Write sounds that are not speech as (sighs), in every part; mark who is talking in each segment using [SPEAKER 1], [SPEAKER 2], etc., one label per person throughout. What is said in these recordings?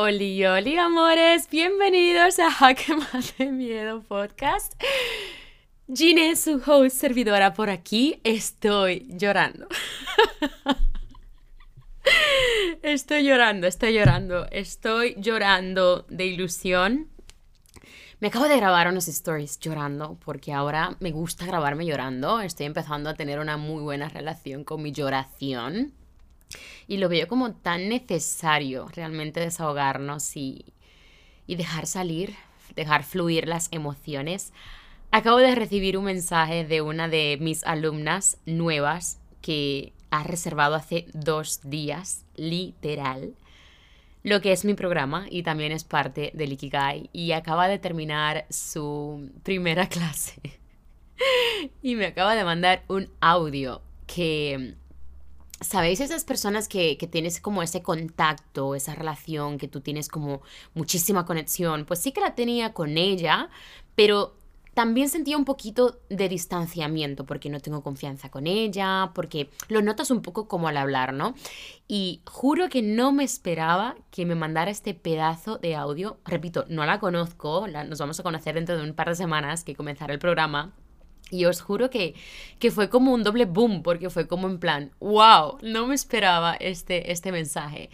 [SPEAKER 1] Oli, oli, amores, bienvenidos a Jaque de Miedo Podcast. Gine, su host, servidora por aquí, estoy llorando. Estoy llorando, estoy llorando, estoy llorando de ilusión. Me acabo de grabar unos stories llorando porque ahora me gusta grabarme llorando. Estoy empezando a tener una muy buena relación con mi lloración. Y lo veo como tan necesario realmente desahogarnos y, y dejar salir, dejar fluir las emociones. Acabo de recibir un mensaje de una de mis alumnas nuevas que ha reservado hace dos días, literal, lo que es mi programa y también es parte del Ikigai y acaba de terminar su primera (laughs) clase y me acaba de mandar un audio que ¿Sabéis esas personas que, que, tienes como ese contacto, esa relación, que tú tienes como muchísima conexión? Pues sí que la tenía con ella, pero también sentía un poquito de distanciamiento porque no tengo confianza con ella, porque lo notas un poco como al hablar, ¿no? Y juro que no me esperaba que me mandara este pedazo de audio. Repito, no la conozco, nos vamos a conocer dentro de un par de semanas que comenzará el programa. Y os juro que, que fue como un doble boom, porque fue como en plan, wow, no me esperaba este, este mensaje.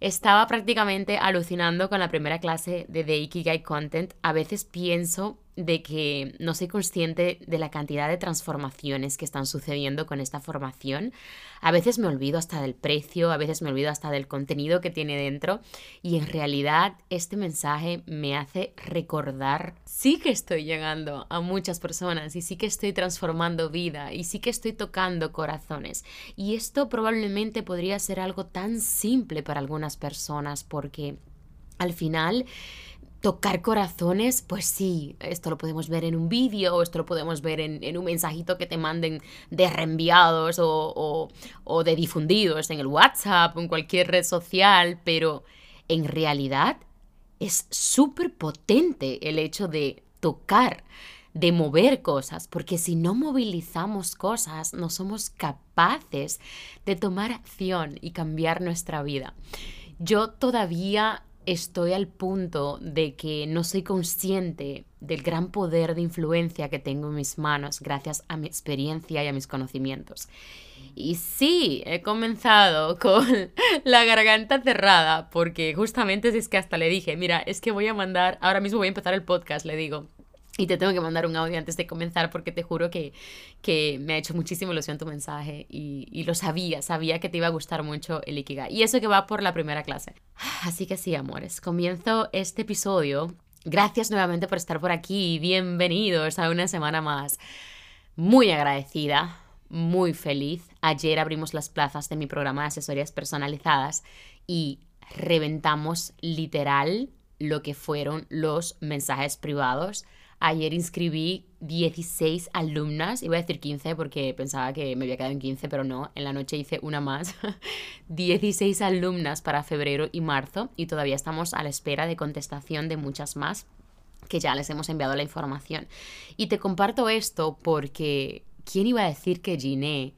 [SPEAKER 1] Estaba prácticamente alucinando con la primera clase de The Ikigai Content. A veces pienso de que no soy consciente de la cantidad de transformaciones que están sucediendo con esta formación. A veces me olvido hasta del precio, a veces me olvido hasta del contenido que tiene dentro y en realidad este mensaje me hace recordar, sí que estoy llegando a muchas personas y sí que estoy transformando vida y sí que estoy tocando corazones. Y esto probablemente podría ser algo tan simple para algunas personas porque al final tocar corazones, pues sí, esto lo podemos ver en un vídeo, esto lo podemos ver en, un mensajito que te manden de reenviados o, o, de difundidos en el WhatsApp en cualquier red social, pero en realidad es súper potente el hecho de tocar, de mover cosas, porque si no movilizamos cosas, no somos capaces de tomar acción y cambiar nuestra vida. Yo todavía estoy al punto de que no soy consciente del gran poder de influencia que tengo en mis manos gracias a mi experiencia y a mis conocimientos. Y sí, he comenzado (laughs) con la garganta cerrada, porque justamente es que hasta le dije, mira, es que voy a mandar, ahora mismo voy a empezar el podcast, le digo, y te tengo que mandar un audio antes de comenzar porque te juro que, que me ha hecho muchísima ilusión tu mensaje y, y, lo sabía, sabía que te iba a gustar mucho el Ikigai. Y eso que va por la primera clase. Así que sí, amores, comienzo este episodio. Gracias nuevamente por estar por aquí. Bienvenidos a una semana más. Muy agradecida, muy feliz. Ayer abrimos las plazas de mi programa de asesorías personalizadas y reventamos literal lo que fueron los mensajes privados Ayer inscribí 16 alumnas, iba a decir 15 porque pensaba que me había quedado en 15, pero no, en la noche hice una más. (laughs) 16 alumnas para febrero y marzo y todavía estamos a la espera de contestación de muchas más que ya les hemos enviado la información. Y te comparto esto porque ¿quién iba a decir que Giné,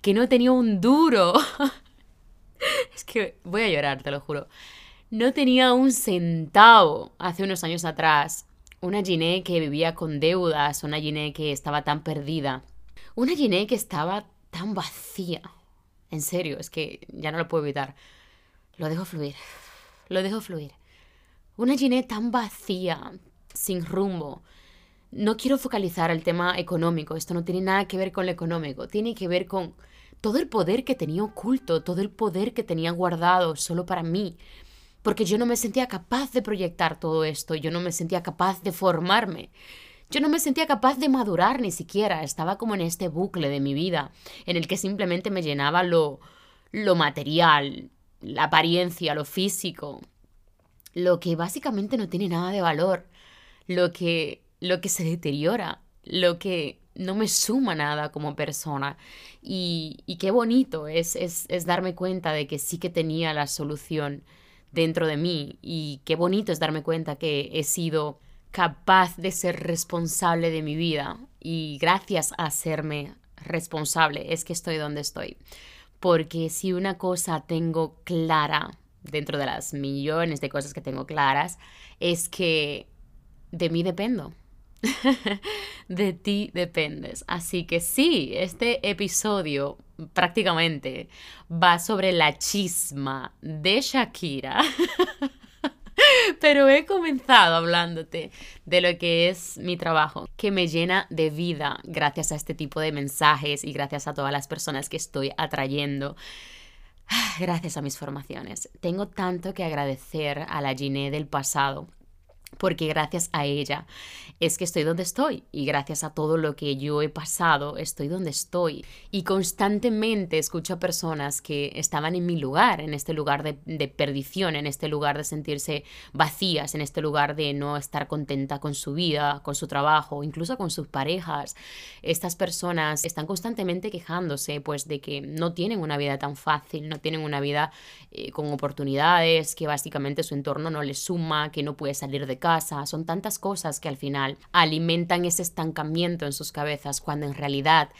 [SPEAKER 1] que no tenía un duro? (laughs) es que voy a llorar, te lo juro. No tenía un centavo hace unos años atrás una Giné que vivía con deudas, una Giné que estaba tan perdida, una Giné que estaba tan vacía. En serio, es que ya no lo puedo evitar. Lo dejo fluir, lo dejo fluir. Una Giné tan vacía, sin rumbo. No quiero focalizar el tema económico, esto no tiene nada que ver con lo económico, tiene que ver con todo el poder que tenía oculto, todo el poder que tenía guardado solo para mí, porque yo no me sentía capaz de proyectar todo esto, yo no me sentía capaz de formarme. Yo no me sentía capaz de madurar ni siquiera, estaba como en este bucle de mi vida, en el que simplemente me llenaba lo, lo material, la apariencia, lo físico, lo que básicamente no tiene nada de valor, lo que, lo que se deteriora, lo que no me suma nada como persona. Y, y qué bonito es, es, es darme cuenta de que sí que tenía la solución dentro de mí y qué bonito es darme cuenta que he sido capaz de ser responsable de mi vida y gracias a serme responsable es que estoy donde estoy. Porque si una cosa tengo clara dentro de las millones de cosas que tengo claras, es que de mí dependo. (laughs) de ti dependes. Así que sí, este episodio prácticamente va sobre la chisma de Shakira. (laughs) Pero he comenzado hablándote de lo que es mi trabajo, que me llena de vida gracias a este tipo de mensajes y gracias a todas las personas que estoy atrayendo. (sighs) Gracias a mis formaciones. Tengo tanto que agradecer a la Giné del pasado porque gracias a ella es que estoy donde estoy y gracias a todo lo que yo he pasado estoy donde estoy. Y constantemente escucho a personas que estaban en mi lugar, en este lugar de, perdición, en este lugar de sentirse vacías, en este lugar de no estar contenta con su vida, con su trabajo, incluso con sus parejas. Estas personas están constantemente quejándose pues de que no tienen una vida tan fácil, no tienen una vida eh, con oportunidades, que básicamente su entorno no les suma, que no puede salir de casa, son tantas cosas que al final alimentan ese estancamiento en sus cabezas cuando en realidad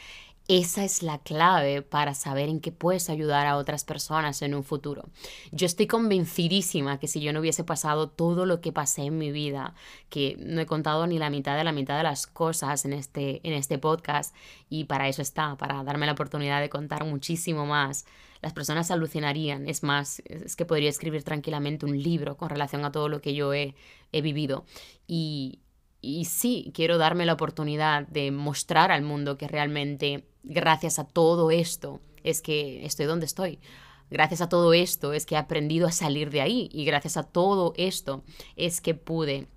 [SPEAKER 1] esa es la clave para saber en qué puedes ayudar a otras personas en un futuro. Yo estoy convencidísima que si yo no hubiese pasado todo lo que pasé en mi vida, que no he contado ni la mitad de la mitad de las cosas en este, en este podcast, y para eso está, para darme la oportunidad de contar muchísimo más, las personas alucinarían. Es más, es que podría escribir tranquilamente un libro con relación a todo lo que yo he, he vivido. Y, y sí, quiero darme la oportunidad de mostrar al mundo que realmente gracias a todo esto es que estoy donde estoy. Gracias a todo esto es que he aprendido a salir de ahí y gracias a todo esto es que pude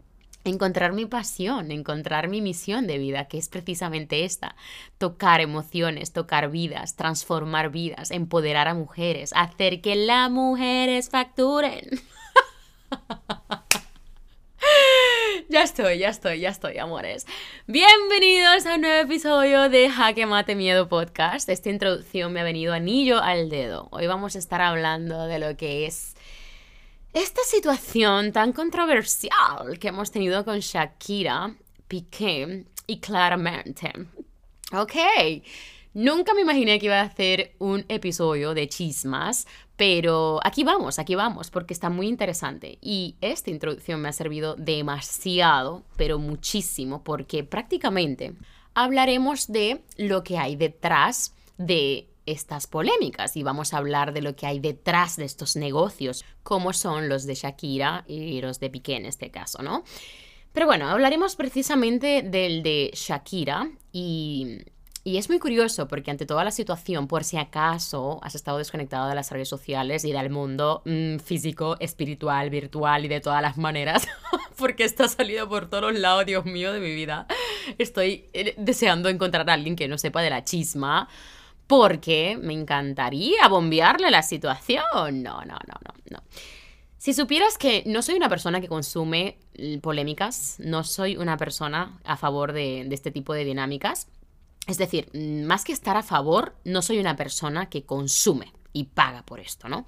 [SPEAKER 1] encontrar mi pasión, encontrar mi misión de vida, que es precisamente esta, tocar emociones, tocar vidas, transformar vidas, empoderar a mujeres, hacer que las mujeres facturen. (laughs) Ya estoy, ya estoy, ya estoy, amores. Bienvenidos a un nuevo episodio de Jaque Mate Miedo Podcast. Esta introducción me ha venido anillo al dedo. Hoy vamos a estar hablando de lo que es esta situación tan controversial que hemos tenido con Shakira, Piqué y claramente. Ok. Nunca me imaginé que iba a hacer un episodio de chismas, pero aquí vamos, aquí vamos, porque está muy interesante. Y esta introducción me ha servido demasiado, pero muchísimo, porque prácticamente hablaremos de lo que hay detrás de estas polémicas y vamos a hablar de lo que hay detrás de estos negocios, como son los de Shakira y los de Piqué en este caso, ¿no? Pero bueno, hablaremos precisamente del de Shakira y y es muy curioso porque ante toda la situación, por si acaso has estado desconectado de las redes sociales y del mundo mm, físico, espiritual, virtual y de todas las maneras, (laughs) porque esto ha salido por todos lados, Dios mío, de mi vida, estoy eh, deseando encontrar a alguien que no sepa de la chisma. Porque me encantaría bombearle la situación. No, no, no, no, no. Si supieras que no soy una persona que consume polémicas, no soy una persona a favor de, de este tipo de dinámicas, es decir, más que estar a favor, no soy una persona que consume y paga por esto, ¿no?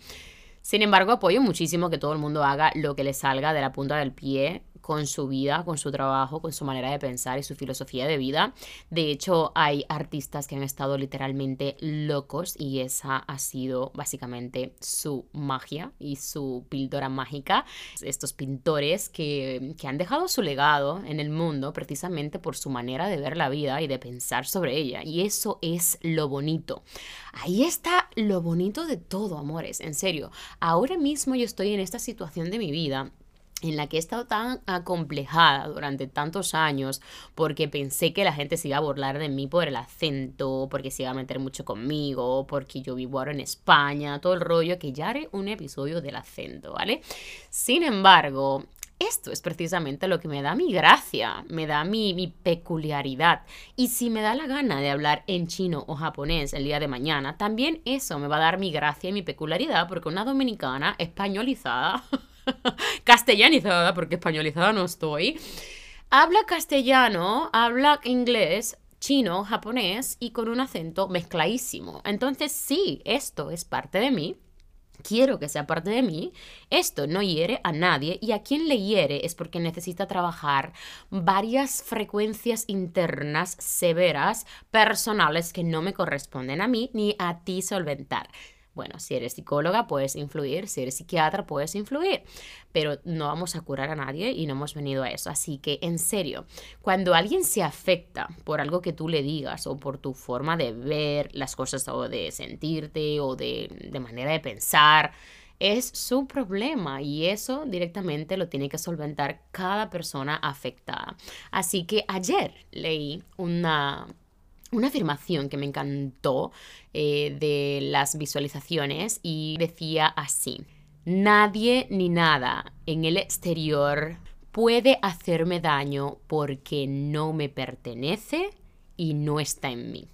[SPEAKER 1] Sin embargo, apoyo muchísimo que todo el mundo haga lo que le salga de la punta del pie con su vida, con su trabajo, con su manera de pensar y su filosofía de vida. De hecho, hay artistas que han estado literalmente locos y esa ha sido básicamente su magia y su píldora mágica. Estos pintores que, que han dejado su legado en el mundo precisamente por su manera de ver la vida y de pensar sobre ella. Y eso es lo bonito. Ahí está lo bonito de todo, amores, en serio. Ahora mismo yo estoy en esta situación de mi vida en la que he estado tan acomplejada durante tantos años porque pensé que la gente se iba a burlar de mí por el acento, porque se iba a meter mucho conmigo, porque yo vivo ahora en España, todo el rollo, que ya haré un episodio del acento, ¿vale? Sin embargo, esto es precisamente lo que me da mi gracia, me da mi, mi, peculiaridad. Y si me da la gana de hablar en chino o japonés el día de mañana, también eso me va a dar mi gracia y mi peculiaridad, porque una dominicana españolizada (laughs) castellanizada, porque españolizada no estoy, habla castellano, habla inglés, chino, japonés y con un acento mezcladísimo. Entonces sí, esto es parte de mí. Quiero que sea parte de mí. Esto no hiere a nadie y a quien le hiere es porque necesita trabajar varias frecuencias internas severas, personales que no me corresponden a mí ni a ti solventar. Bueno, si eres psicóloga puedes influir, si eres psiquiatra puedes influir, pero no vamos a curar a nadie y no hemos venido a eso. Así que, en serio, cuando alguien se afecta por algo que tú le digas o por tu forma de ver las cosas o de sentirte o de, manera de pensar, es su problema y eso directamente lo tiene que solventar cada persona afectada. Así que ayer leí una, una afirmación que me encantó eh, de las visualizaciones y decía así, nadie ni nada en el exterior puede hacerme daño porque no me pertenece y no está en mí.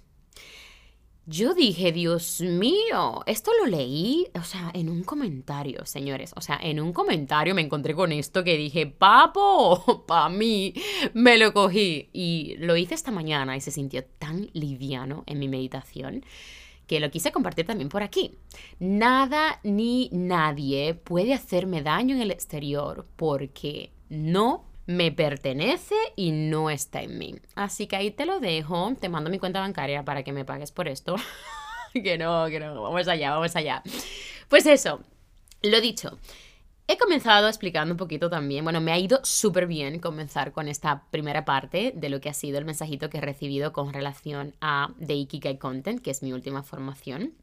[SPEAKER 1] Yo dije, Dios mío, esto lo leí, o sea, en un comentario, señores. O sea, en un comentario me encontré con esto que dije, papo, (laughs) pa' mí, me lo cogí. Y lo hice esta mañana y se sintió tan liviano en mi meditación que lo quise compartir también por aquí. Nada ni nadie puede hacerme daño en el exterior porque no me pertenece y no está en mí. Así que ahí te lo dejo, te mando mi cuenta bancaria para que me pagues por esto. (laughs) que no, que no, vamos allá, vamos allá. Pues eso, lo dicho. He comenzado explicando un poquito también, bueno, me ha ido súper bien comenzar con esta primera parte de lo que ha sido el mensajito que he recibido con relación a The Ikigai Content, que es mi última formación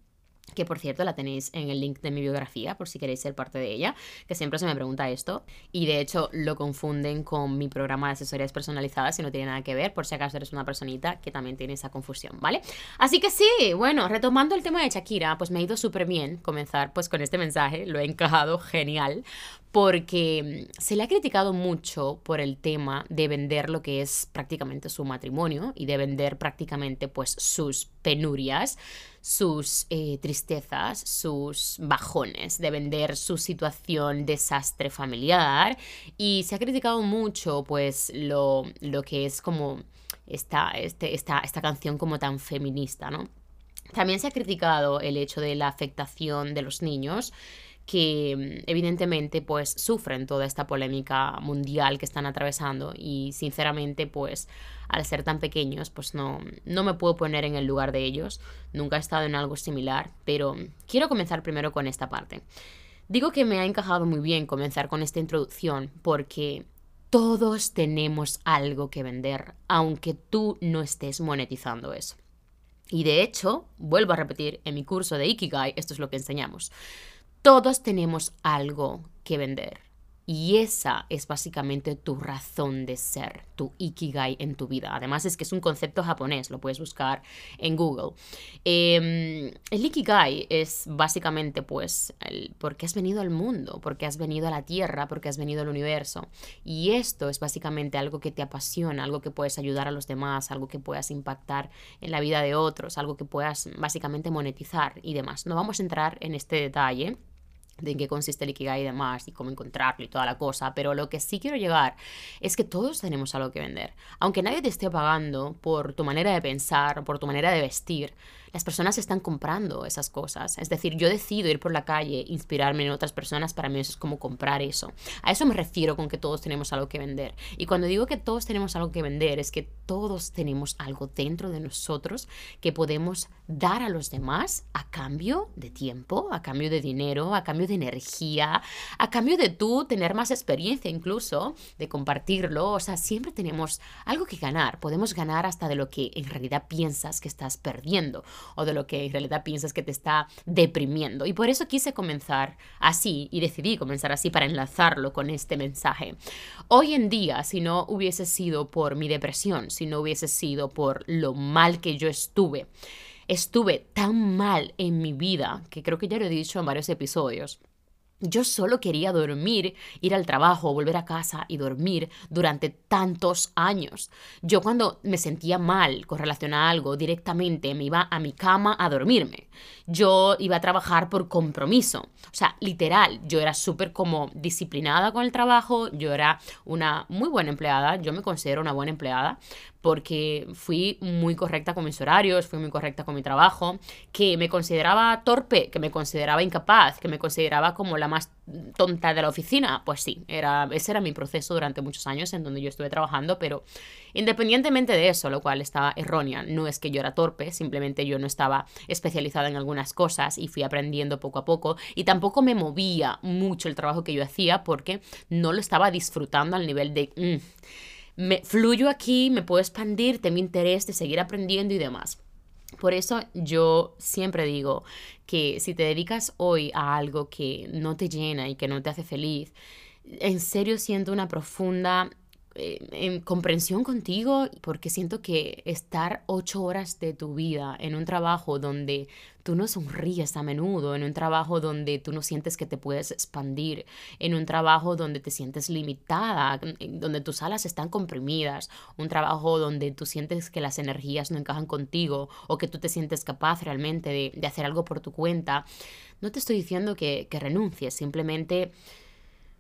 [SPEAKER 1] que por cierto la tenéis en el link de mi biografía por si queréis ser parte de ella, que siempre se me pregunta esto y de hecho lo confunden con mi programa de asesorías personalizadas y no tiene nada que ver, por si acaso eres una personita que también tiene esa confusión, ¿vale? Así que sí, bueno, retomando el tema de Shakira, pues me ha ido súper bien comenzar pues con este mensaje, lo he encajado genial, porque mm, se le ha criticado mucho por el tema de vender lo que es prácticamente su matrimonio y de vender prácticamente pues sus penurias, sus eh, tristezas, sus bajones, de vender su situación desastre familiar y se ha criticado mucho pues lo, lo que es como esta, este, esta, esta canción como tan feminista, ¿no? También se ha criticado el hecho de la afectación de los niños que mm, evidentemente pues sufren toda esta polémica mundial que están atravesando y sinceramente pues al ser tan pequeños pues no, no me puedo poner en el lugar de ellos, nunca he estado en algo similar, pero quiero comenzar primero con esta parte. Digo que me ha encajado muy bien comenzar con esta introducción porque todos tenemos algo que vender, aunque tú no estés monetizando eso. Y de hecho, vuelvo a repetir, en mi curso de Ikigai esto es lo que enseñamos. Todos tenemos algo que vender. Y esa es básicamente tu razón de ser, tu ikigai en tu vida. Además es que es un concepto japonés, lo puedes buscar en Google. Em, el ikigai es básicamente pues el, porque has venido al mundo, porque has venido a la tierra, porque has venido al universo. Y esto es básicamente algo que te apasiona, algo que puedes ayudar a los demás, algo que puedas impactar en la vida de otros, algo que puedas básicamente monetizar y demás. No vamos a entrar en este detalle de en qué consiste el Ikigai y demás, y cómo encontrarlo y toda la cosa, pero lo que sí quiero llegar es que todos tenemos algo que vender. Aunque nadie te esté pagando por tu manera de pensar, por tu manera de vestir, las personas están comprando esas cosas. Es decir, yo decido ir por la calle, inspirarme en otras personas, para mí eso es como comprar eso. A eso me refiero con que todos tenemos algo que vender. Y cuando digo que todos tenemos algo que vender, es que todos tenemos algo dentro de nosotros que podemos dar a los demás a cambio de tiempo, a cambio de dinero, a cambio de energía, a cambio de tú tener más experiencia incluso, de compartirlo. O sea, siempre tenemos algo que ganar. Podemos ganar hasta de lo que en realidad piensas que estás perdiendo o de lo que en realidad piensas que te está deprimiendo. Y por eso quise comenzar así y decidí comenzar así para enlazarlo con este mensaje. Hoy en día, si no hubiese sido por mi depresión, si no hubiese sido por lo mal que yo estuve, estuve tan mal en mi vida, que creo que ya lo he dicho en varios episodios, yo solo quería dormir, ir al trabajo, volver a casa y dormir durante tantos años. Yo cuando me sentía mal con relación a algo, directamente me iba a mi cama a dormirme. Yo iba a trabajar por compromiso. O sea, literal, yo era súper como disciplinada con el trabajo, yo era una muy buena empleada, yo me considero una buena empleada, porque fui muy correcta con mis horarios, fui muy correcta con mi trabajo, que me consideraba torpe, que me consideraba incapaz, que me consideraba como la más tonta de la oficina. Pues sí, era, ese era mi proceso durante muchos años en donde yo estuve trabajando, pero independientemente de eso, lo cual estaba errónea, no es que yo era torpe, simplemente yo no estaba especializada en algunas cosas y fui aprendiendo poco a poco y tampoco me movía mucho el trabajo que yo hacía porque no lo estaba disfrutando al nivel de... Mm, me fluyo aquí, me puedo expandir, tengo interés de seguir aprendiendo y demás. Por eso yo siempre digo que si te dedicas hoy a algo que no te llena y que no te hace feliz, en serio siento una profunda en comprensión contigo porque siento que estar ocho horas de tu vida en un trabajo donde tú no sonríes a menudo, en un trabajo donde tú no sientes que te puedes expandir, en un trabajo donde te sientes limitada, donde tus alas están comprimidas, un trabajo donde tú sientes que las energías no encajan contigo o que tú te sientes capaz realmente de, hacer algo por tu cuenta, no te estoy diciendo que renuncies, simplemente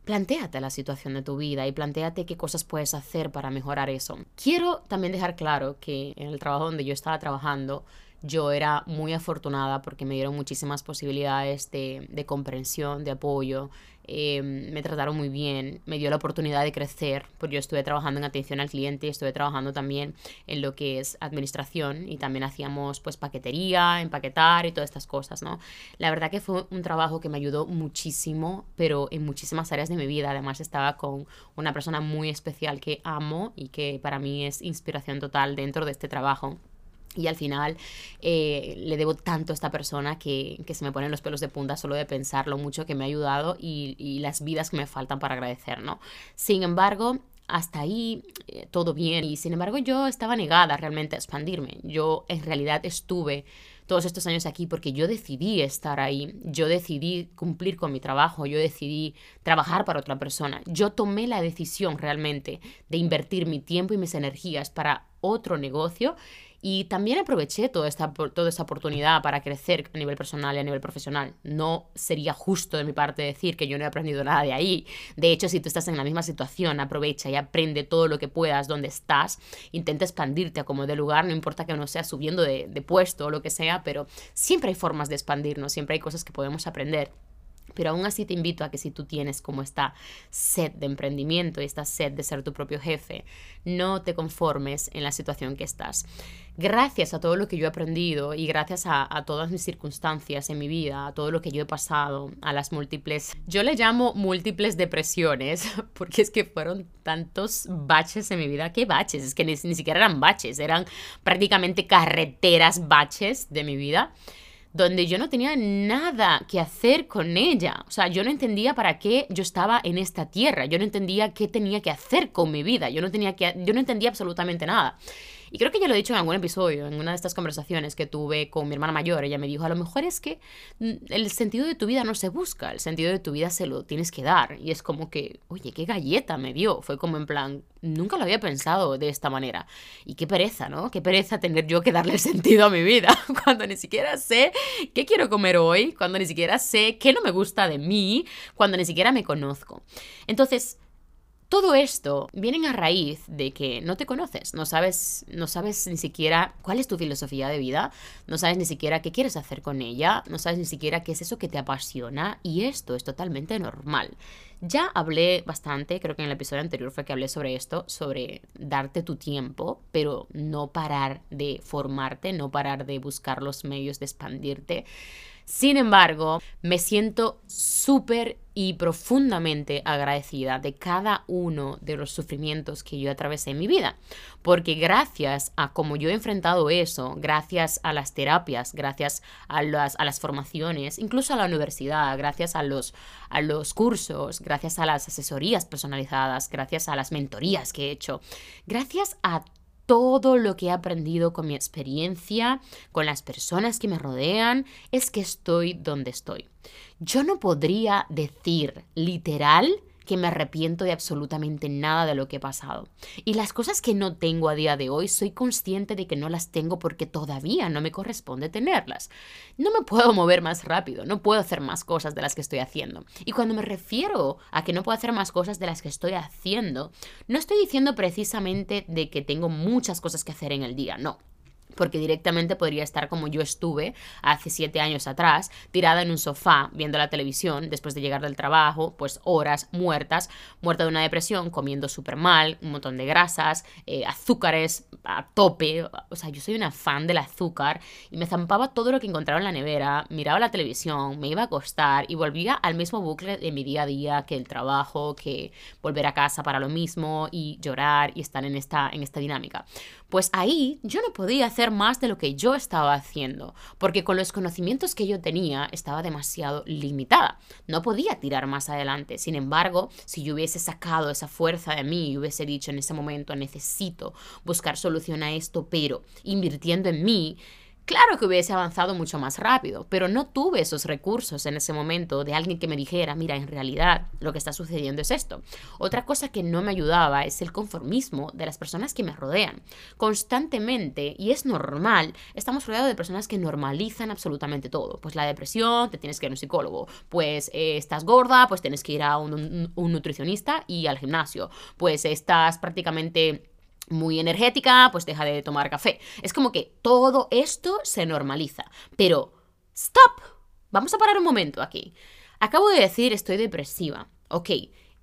[SPEAKER 1] plantéate la situación de tu vida y plantéate qué cosas puedes hacer para mejorar eso. Quiero también dejar claro que en el trabajo donde yo estaba trabajando, yo era muy afortunada porque me dieron muchísimas posibilidades de, comprensión, de apoyo, Em, me trataron muy bien, me dio la oportunidad de crecer, porque yo estuve trabajando en atención al cliente, estuve trabajando también en lo que es administración y también hacíamos pues paquetería, empaquetar y todas estas cosas, ¿no? La verdad que fue un trabajo que me ayudó muchísimo, pero en muchísimas áreas de mi vida, además estaba con una persona muy especial que amo y que para mí es inspiración total dentro de este trabajo. Y al final eh, le debo tanto a esta persona que, que, se me ponen los pelos de punta solo de pensar lo mucho que me ha ayudado y, y las vidas que me faltan para agradecer, ¿no? Sin embargo, hasta ahí eh, todo bien y sin embargo yo estaba negada realmente a expandirme. Yo en realidad estuve todos estos años aquí porque yo decidí estar ahí, yo decidí cumplir con mi trabajo, yo decidí trabajar para otra persona. Yo tomé la decisión realmente de invertir mi tiempo y mis energías para otro negocio y también aproveché toda esta, toda esta oportunidad para crecer a nivel personal y a nivel profesional. No sería justo de mi parte decir que yo no he aprendido nada de ahí. De hecho, si tú estás en la misma situación, aprovecha y aprende todo lo que puedas donde estás. Intenta expandirte a como de lugar, no importa que uno sea subiendo de, de puesto o lo que sea, pero siempre hay formas de expandirnos, siempre hay cosas que podemos aprender. Pero aún así te invito a que si tú tienes como esta sed de emprendimiento y esta sed de ser tu propio jefe, no te conformes en la situación que estás. Gracias a todo lo que yo he aprendido y gracias a, todas mis circunstancias en mi vida, a todo lo que yo he pasado, a las múltiples, yo le llamo múltiples depresiones, (laughs) porque es que fueron tantos baches en mi vida. ¿Qué baches? Es que ni siquiera eran baches, eran prácticamente carreteras baches de mi vida donde yo no tenía nada que hacer con ella. O sea, yo no entendía para qué yo estaba en esta tierra. Yo no entendía qué tenía que hacer con mi vida. Yo no, tenía que, yo no entendía absolutamente nada. Y creo que ya lo he dicho en algún episodio, en una de estas conversaciones que tuve con mi hermana mayor. Ella me dijo, a lo mejor es que mm, el sentido de tu vida no se busca, el sentido de tu vida se lo tienes que dar. Y es como que, oye, qué galleta me dio. Fue como en plan, nunca lo había pensado de esta manera. Y qué pereza, ¿no? Qué pereza tener yo que darle (laughs) sentido a mi vida (laughs) cuando ni siquiera sé qué quiero comer hoy, cuando ni siquiera sé qué no me gusta de mí, cuando ni siquiera me conozco. Entonces, todo esto viene a raíz de que no te conoces, no sabes, no sabes ni siquiera cuál es tu filosofía de vida, no sabes ni siquiera qué quieres hacer con ella, no sabes ni siquiera qué es eso que te apasiona y esto es totalmente normal. Ya hablé bastante, creo que en el episodio anterior fue que hablé sobre esto, sobre darte tu tiempo, pero no parar de formarte, no parar de buscar los medios de expandirte. Sin embargo, me siento súper y profundamente agradecida de cada uno de los sufrimientos que yo atravesé en mi vida. Porque gracias a cómo yo he enfrentado eso, gracias a las terapias, gracias a las, a las formaciones, incluso a la universidad, gracias a los, a los cursos, gracias a las asesorías personalizadas, gracias a las mentorías que he hecho, gracias a todo lo que he aprendido con mi experiencia, con las personas que me rodean, es que estoy donde estoy. Yo no podría decir literal que me arrepiento de absolutamente nada de lo que he pasado. Y las cosas que no tengo a día de hoy, soy consciente de que no las tengo porque todavía no me corresponde tenerlas. No me puedo mover más rápido, no puedo hacer más cosas de las que estoy haciendo. Y cuando me refiero a que no puedo hacer más cosas de las que estoy haciendo, no estoy diciendo precisamente de que tengo muchas cosas que hacer en el día, no porque directamente podría estar como yo estuve hace siete años atrás, tirada en un sofá viendo la televisión después de llegar del trabajo, pues horas muertas, muerta de una depresión, comiendo súper mal, un montón de grasas, eh, azúcares a tope, o sea, yo soy una fan del azúcar y me zampaba todo lo que encontraba en la nevera, miraba la televisión, me iba a acostar y volvía al mismo bucle de mi día a día que el trabajo, que volver a casa para lo mismo y llorar y estar en esta, en esta dinámica. Pues ahí yo no podía hacer más de lo que yo estaba haciendo, porque con los conocimientos que yo tenía estaba demasiado limitada. No podía tirar más adelante. Sin embargo, si yo hubiese sacado esa fuerza de mí y hubiese dicho en ese momento necesito buscar solución a esto, pero invirtiendo en mí, Claro que hubiese avanzado mucho más rápido, pero no tuve esos recursos en ese momento de alguien que me dijera, mira, en realidad lo que está sucediendo es esto. Otra cosa que no me ayudaba es el conformismo de las personas que me rodean. Constantemente, y es normal, estamos rodeados de personas que normalizan absolutamente todo. Pues la depresión, te tienes que ir a un psicólogo. Pues eh, estás gorda, pues tienes que ir a un nutricionista y al gimnasio. Pues estás prácticamente muy energética, pues deja de tomar café. Es como que todo esto se normaliza. Pero, stop. Vamos a parar un momento aquí. Acabo de decir estoy depresiva. Ok,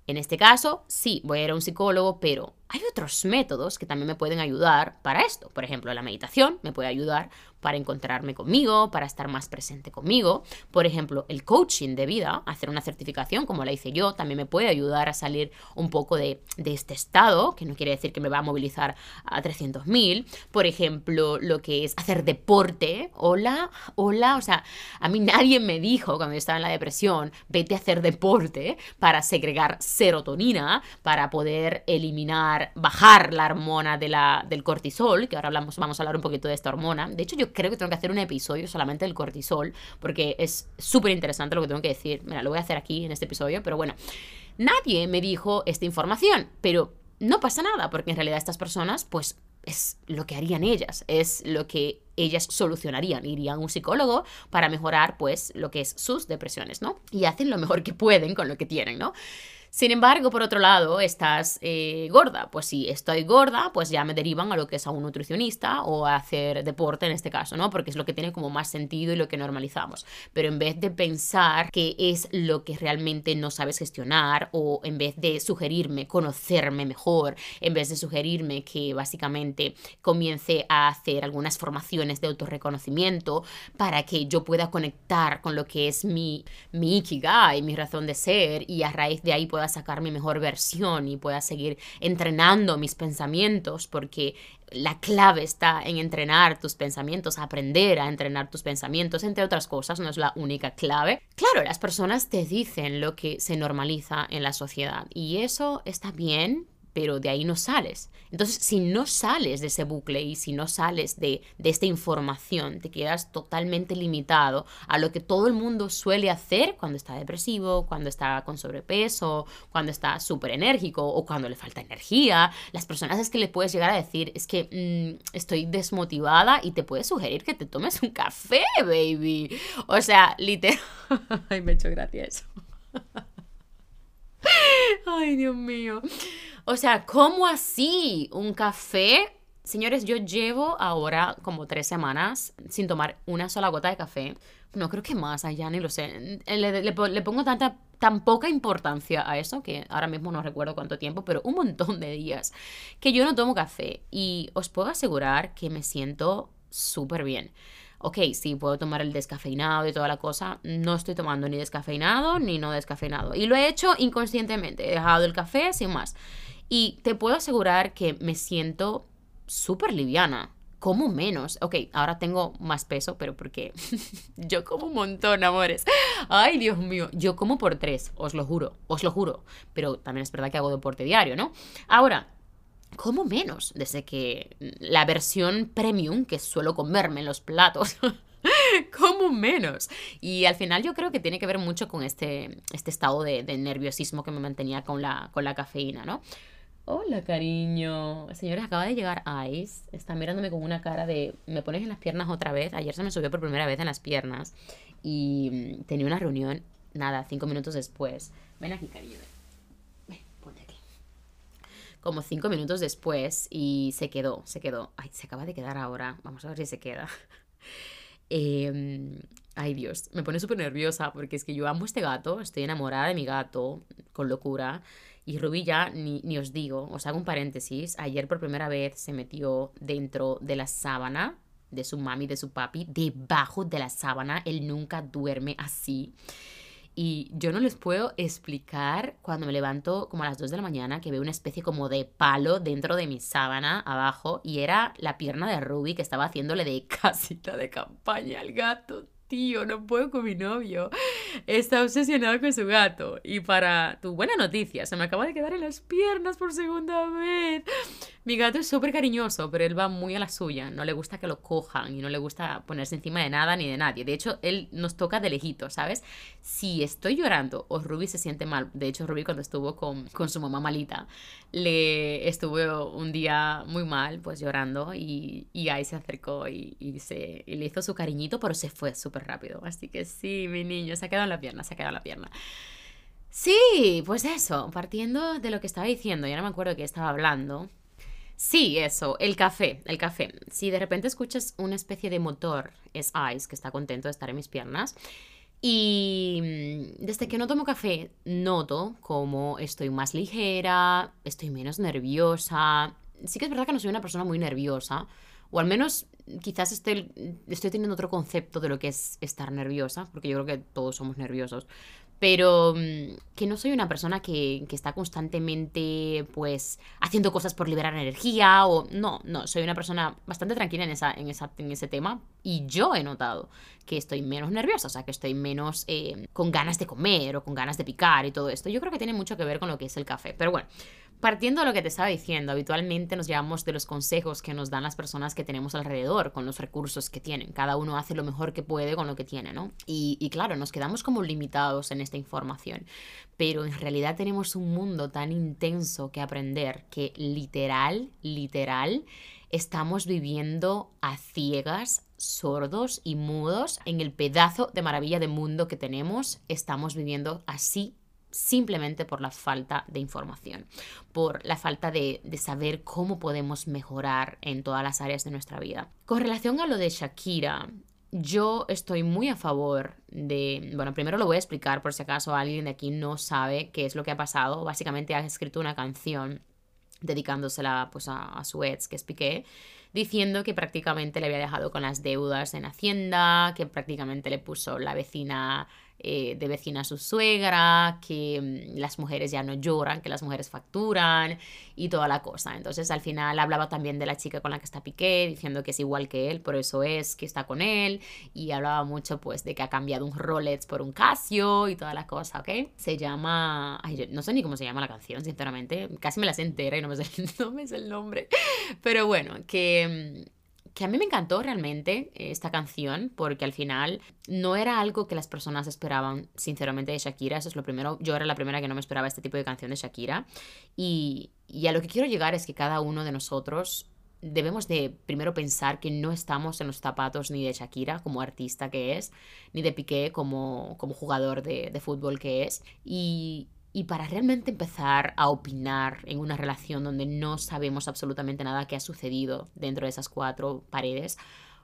[SPEAKER 1] en este caso, sí, voy a ir a un psicólogo, pero hay otros métodos que también me pueden ayudar para esto. Por ejemplo, la meditación me puede ayudar para encontrarme conmigo, para estar más presente conmigo. Por ejemplo, el coaching de vida, hacer una certificación como la hice yo, también me puede ayudar a salir un poco de, este estado, que no quiere decir que me va a movilizar a 300.000. Por ejemplo, lo que es hacer deporte. Hola, hola, o sea, a mí nadie me dijo cuando yo estaba en la depresión, vete a hacer deporte para segregar serotonina, para poder eliminar, bajar la hormona de la, del cortisol, que ahora hablamos, vamos a hablar un poquito de esta hormona. De hecho, yo creo que tengo que hacer un episodio solamente del cortisol, porque es súper interesante lo que tengo que decir. Mira, lo voy a hacer aquí en este episodio, pero bueno, nadie me dijo esta información, pero no pasa nada, porque en realidad estas personas, pues es lo que harían ellas, es lo que ellas solucionarían, irían a un psicólogo para mejorar pues lo que es sus depresiones, ¿no? Y hacen lo mejor que pueden con lo que tienen, ¿no? Sin embargo, por otro lado, estás eh, gorda. Pues si estoy gorda, pues ya me derivan a lo que es a un nutricionista o a hacer deporte en este caso, ¿no? Porque es lo que tiene como más sentido y lo que normalizamos. Pero en vez de pensar que es lo que realmente no sabes gestionar o en vez de sugerirme conocerme mejor, en vez de sugerirme que básicamente comience a hacer algunas formaciones de autorreconocimiento para que yo pueda conectar con lo que es mi, mi ikigai, mi razón de ser y a raíz de ahí sacar mi mejor versión y pueda seguir entrenando mis pensamientos, porque la clave está en entrenar tus pensamientos, aprender a entrenar tus pensamientos, entre otras cosas, no es la única clave. Claro, las personas te dicen lo que se normaliza en la sociedad y eso está bien, pero de ahí no sales. Entonces, si no sales de ese bucle y si no sales de, esta información, te quedas totalmente limitado a lo que todo el mundo suele hacer cuando está depresivo, cuando está con sobrepeso, cuando está súper enérgico o cuando le falta energía. Las personas es que le puedes llegar a decir, es que mm, estoy desmotivada y te puedes sugerir que te tomes un café, baby. O sea, literal... (laughs) Ay, me ha hecho gracia eso. (laughs) Ay, Dios mío. O sea, ¿cómo así? ¿Un café? Señores, yo llevo ahora como tres semanas sin tomar una sola gota de café. No creo que más allá, ni lo sé. Le, pongo tanta, tan poca importancia a eso que ahora mismo no recuerdo cuánto tiempo, pero un montón de días que yo no tomo café. Y os puedo asegurar que me siento súper bien ok, sí, puedo tomar el descafeinado y toda la cosa, no estoy tomando ni descafeinado ni no descafeinado. Y lo he hecho inconscientemente, he dejado el café sin más. Y te puedo asegurar que me siento súper liviana. Como menos. Ok, ahora tengo más peso, pero porque (laughs) yo como un montón, amores. Ay, Dios mío. Yo como por tres, os lo juro, os lo juro. Pero también es verdad que hago deporte diario, ¿no? Ahora, como menos, desde que la versión premium que suelo comerme en los platos (laughs) como menos. Y al final yo creo que tiene que ver mucho con este, este estado de, de nerviosismo que me mantenía con la, con la cafeína, ¿no? Hola, cariño. Señores, acaba de llegar Ice. Está mirándome con una cara de. ¿Me pones en las piernas otra vez? Ayer se me subió por primera vez en las piernas. Y mm, tenía una reunión, nada, cinco minutos después. Ven aquí, cariño. Ven, ponte aquí. Como cinco minutos después y se quedó, se quedó. Ay, se acaba de quedar ahora. Vamos a ver si se queda. (laughs) Em, ay, Dios, me pone súper nerviosa porque es que yo amo este gato, estoy enamorada de mi gato, con locura. Y Ruby ya ni, ni, os digo, os hago un paréntesis, ayer por primera vez se metió dentro de la sábana de su mami, de su papi, debajo de la sábana, él nunca duerme así. Y yo no les puedo explicar cuando me levanto como a las 2 de la mañana que veo una especie como de palo dentro de mi sábana abajo y era la pierna de Ruby que estaba haciéndole de (laughs) casita de campaña al gato, tío, no puedo con mi novio. Está obsesionado con su gato. Y para tu buena noticia, se me acaba de quedar en las piernas por segunda vez. Mi gato es súper cariñoso, pero él va muy a la suya. No le gusta que lo cojan y no le gusta ponerse encima de nada ni de nadie. De hecho, él nos toca de lejito, ¿sabes? Si estoy llorando o Ruby se siente mal, de hecho, Ruby cuando estuvo con, con su mamá malita, le estuvo un día muy mal, pues llorando, y, y ahí se acercó y, se, y le hizo su cariñito, pero se fue súper rápido. Así que sí, mi niño, se ha quedado en la pierna, se ha quedado en la pierna. Sí, pues eso, partiendo de lo que estaba diciendo, ya no me acuerdo qué estaba hablando. Sí, eso, el café, el café. Si de repente escuchas una especie de motor, es Ice, que está contento de estar en mis piernas. Y mm, desde que no tomo café, noto como estoy más ligera, estoy menos nerviosa. Sí que es verdad que no soy una persona muy nerviosa, o al menos quizás estoy, estoy teniendo otro concepto de lo que es estar nerviosa, porque yo creo que todos somos nerviosos pero mm, que no soy una persona que, que, está constantemente pues haciendo cosas por liberar energía o no, no, soy una persona bastante tranquila en, esa, en, esa, en ese tema y yo he notado que estoy menos nerviosa, o sea, que estoy menos eh, con ganas de comer o con ganas de picar y todo esto. Yo creo que tiene mucho que ver con lo que es el café, pero bueno, Partiendo de lo que te estaba diciendo, habitualmente nos llevamos de los consejos que nos dan las personas que tenemos alrededor, con los recursos que tienen. Cada uno hace lo mejor que puede con lo que tiene, ¿no? Y, y claro, nos quedamos como limitados en esta información. Pero en realidad tenemos un mundo tan intenso que aprender que literal, literal, estamos viviendo a ciegas, sordos y mudos en el pedazo de maravilla de mundo que tenemos. Estamos viviendo así simplemente por la falta de información, por la falta de, saber cómo podemos mejorar en todas las áreas de nuestra vida. Con relación a lo de Shakira, yo estoy muy a favor de, bueno, primero lo voy a explicar por si acaso alguien de aquí no sabe qué es lo que ha pasado. Básicamente ha escrito una canción dedicándosela pues a, a su ex, que es Piqué, diciendo que prácticamente le había dejado con las deudas en Hacienda, que prácticamente le puso la vecina eh, de vecina a su suegra, que mm, las mujeres ya no lloran, que las mujeres facturan y toda la cosa. Entonces al final hablaba también de la chica con la que está Piqué, diciendo que es igual que él, por eso es que está con él y hablaba mucho pues de que ha cambiado un Rolex por un Casio y toda la cosa, ¿ok? Se llama, no sé ni cómo se llama la canción, sinceramente, casi me la sé entera y no me sé, (laughs) no me sé el nombre, pero bueno, que mm, que a mí me encantó realmente eh, esta canción porque al final no era algo que las personas esperaban sinceramente de Shakira, eso es lo primero, yo era la primera que no me esperaba este tipo de canción de Shakira. Y, y a lo que quiero llegar es que cada uno de nosotros debemos de primero pensar que no estamos en los zapatos ni de Shakira como artista que es, ni de Piqué como, como jugador de, de fútbol que es. Y, y para realmente empezar a opinar en una relación donde no sabemos absolutamente nada que ha sucedido dentro de esas cuatro paredes,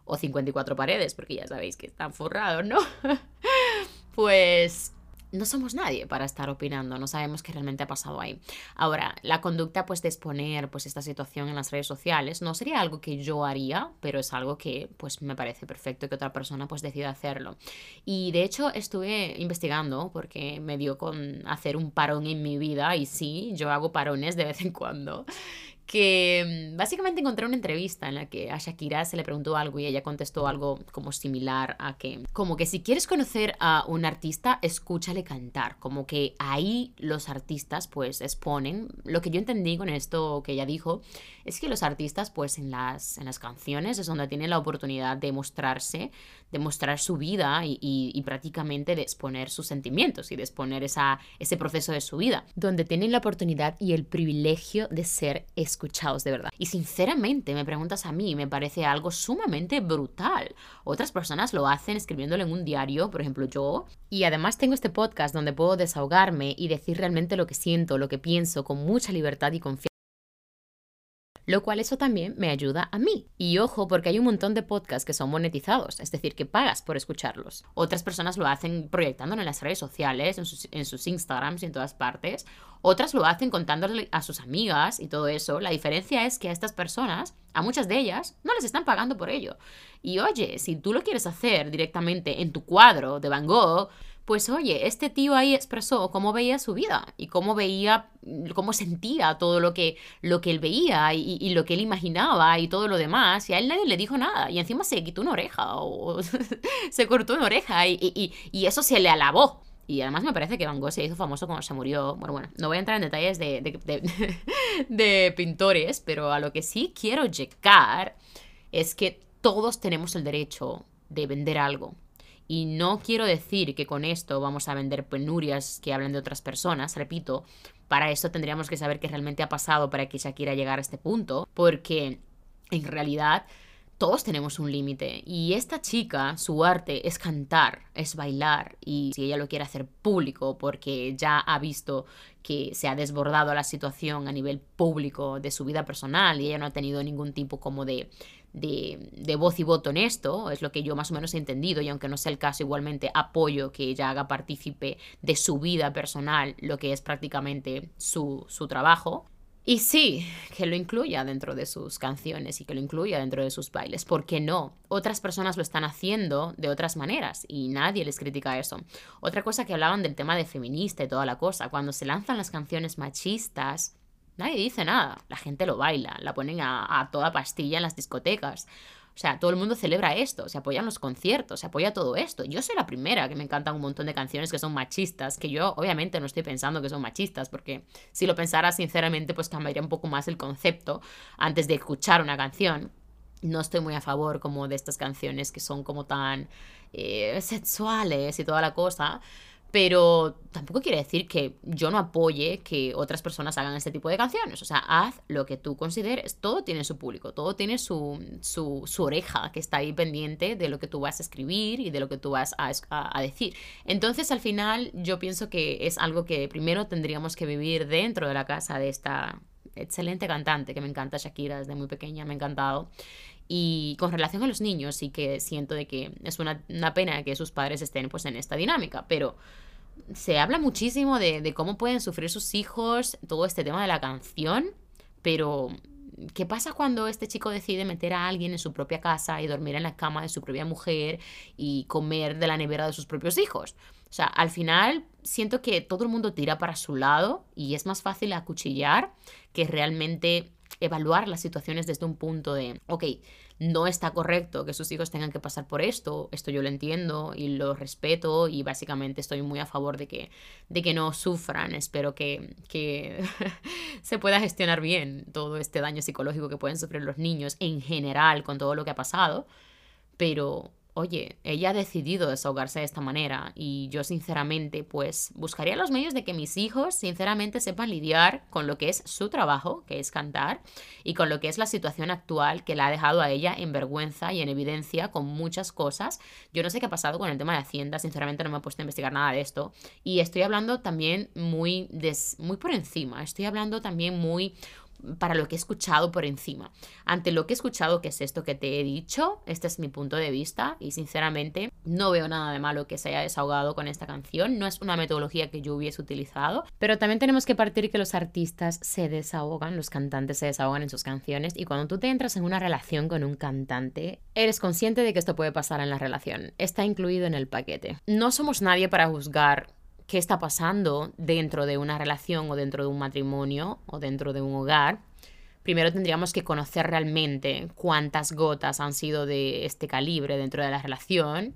[SPEAKER 1] o 54 paredes, porque ya sabéis que están forrados, ¿no? (laughs) pues no somos nadie para estar opinando, no sabemos qué realmente ha pasado ahí. Ahora, la conducta pues de exponer pues esta situación en las redes sociales no sería algo que yo haría, pero es algo que pues me parece perfecto que otra persona pues decida hacerlo. Y de hecho estuve investigando porque me dio con hacer un parón en mi vida y sí, yo hago parones de vez en cuando que mm, básicamente encontré una entrevista en la que a Shakira se le preguntó algo y ella contestó algo como similar a que, como que si quieres conocer a un artista, escúchale cantar, como que ahí los artistas pues exponen, lo que yo entendí con esto que ella dijo, es que los artistas pues en las, en las canciones es donde tienen la oportunidad de mostrarse, de mostrar su vida y, y, prácticamente de exponer sus sentimientos y de exponer esa, ese proceso de su vida, donde tienen la oportunidad y el privilegio de ser de verdad. Y sinceramente me preguntas a mí, me parece algo sumamente brutal. Otras personas lo hacen escribiéndolo en un diario, por ejemplo yo, y además tengo este podcast donde puedo desahogarme y decir realmente lo que siento, lo que pienso con mucha libertad y confianza lo cual eso también me ayuda a mí. Y ojo, porque hay un montón de podcasts que son monetizados, es decir, que pagas por escucharlos. Otras personas lo hacen proyectándolo en las redes sociales, en sus, Instagrams y en todas partes. Otras lo hacen contándole a sus amigas y todo eso. La diferencia es que a estas personas, a muchas de ellas, no les están pagando por ello. Y oye, si tú lo quieres hacer directamente en tu cuadro de Van Gogh, pues oye, este tío ahí expresó cómo veía su vida y cómo veía, cómo sentía todo lo que, lo que él veía y, lo que él imaginaba y todo lo demás. Y a él nadie le dijo nada. Y encima se quitó una oreja o (laughs) se cortó una oreja y, y, eso se le alabó. Y además me parece que Van Gogh se hizo famoso cuando se murió. Bueno, bueno, no voy a entrar en detalles de, de, de (laughs) pintores, pero a lo que sí quiero llegar es que todos tenemos el derecho de vender algo y no quiero decir que con esto vamos a vender penurias que hablan de otras personas, repito, para eso tendríamos que saber qué realmente ha pasado para que Shakira llegara a este punto, porque en realidad todos tenemos un límite y esta chica, su arte es cantar, es bailar y si ella lo quiere hacer público porque ya ha visto que se ha desbordado la situación a nivel público de su vida personal y ella no ha tenido ningún tipo como de de, voz y voto en esto, es lo que yo más o menos he entendido, y aunque no sea el caso, igualmente apoyo que ella haga partícipe de su vida personal, lo que es prácticamente su, su trabajo. Y sí, que lo incluya dentro de sus canciones y que lo incluya dentro de sus bailes. ¿Por qué no? Otras personas lo están haciendo de otras maneras y nadie les critica eso. Otra cosa que hablaban del tema de feminista y toda la cosa, cuando se lanzan las canciones machistas, Nadie dice nada. La gente lo baila, la ponen a, toda pastilla en las discotecas. O sea, todo el mundo celebra esto, se apoyan los conciertos, se apoya todo esto. Yo soy la primera que me encantan un montón de canciones que son machistas, que yo obviamente no estoy pensando que son machistas, porque si lo pensara sinceramente, pues cambiaría un poco más el concepto antes de escuchar una canción. No estoy muy a favor como de estas canciones que son como tan eh, sexuales y toda la cosa. Pero tampoco quiere decir que yo no apoye que otras personas hagan este tipo de canciones. O sea, haz lo que tú consideres. Todo tiene su público, todo tiene su, su, oreja que está ahí pendiente de lo que tú vas a escribir y de lo que tú vas a, a, decir. Entonces, al final, yo pienso que es algo que primero tendríamos que vivir dentro de la casa de esta excelente cantante que me encanta, Shakira, desde muy pequeña, me ha encantado. Y con relación a los niños, sí que siento de que es una, una pena que sus padres estén pues en esta dinámica, pero se habla muchísimo de, cómo pueden sufrir sus hijos, todo este tema de la canción, pero ¿qué pasa cuando este chico decide meter a alguien en su propia casa y dormir en la cama de su propia mujer y comer de la nevera de sus propios hijos? O sea, al final siento que todo el mundo tira para su lado y es más fácil acuchillar que realmente evaluar las situaciones desde un punto de, ok, no está correcto que sus hijos tengan que pasar por esto, esto yo lo entiendo y lo respeto y básicamente estoy muy a favor de que, de que no sufran, espero que, que (laughs) se pueda gestionar bien todo este daño psicológico que pueden sufrir los niños en general con todo lo que ha pasado, pero oye, ella ha decidido desahogarse de esta manera y yo sinceramente pues buscaría los medios de que mis hijos sinceramente sepan lidiar con lo que es su trabajo, que es cantar, y con lo que es la situación actual que la ha dejado a ella en vergüenza y en evidencia con muchas cosas. Yo no sé qué ha pasado con el tema de Hacienda, sinceramente no me he puesto a investigar nada de esto y estoy hablando también muy, muy por encima, estoy hablando también muy para lo que he escuchado por encima. Ante lo que he escuchado, que es esto que te he dicho, este es mi punto de vista y sinceramente no veo nada de malo que se haya desahogado con esta canción, no es una metodología que yo hubiese utilizado, pero también tenemos que partir que los artistas se desahogan, los cantantes se desahogan en sus canciones y cuando tú te entras en una relación con un cantante, eres consciente de que esto puede pasar en la relación, está incluido en el paquete. No somos nadie para juzgar qué está pasando dentro de una relación o dentro de un matrimonio o dentro de un hogar. primero tendríamos que conocer realmente cuántas gotas han sido de este calibre dentro de la relación.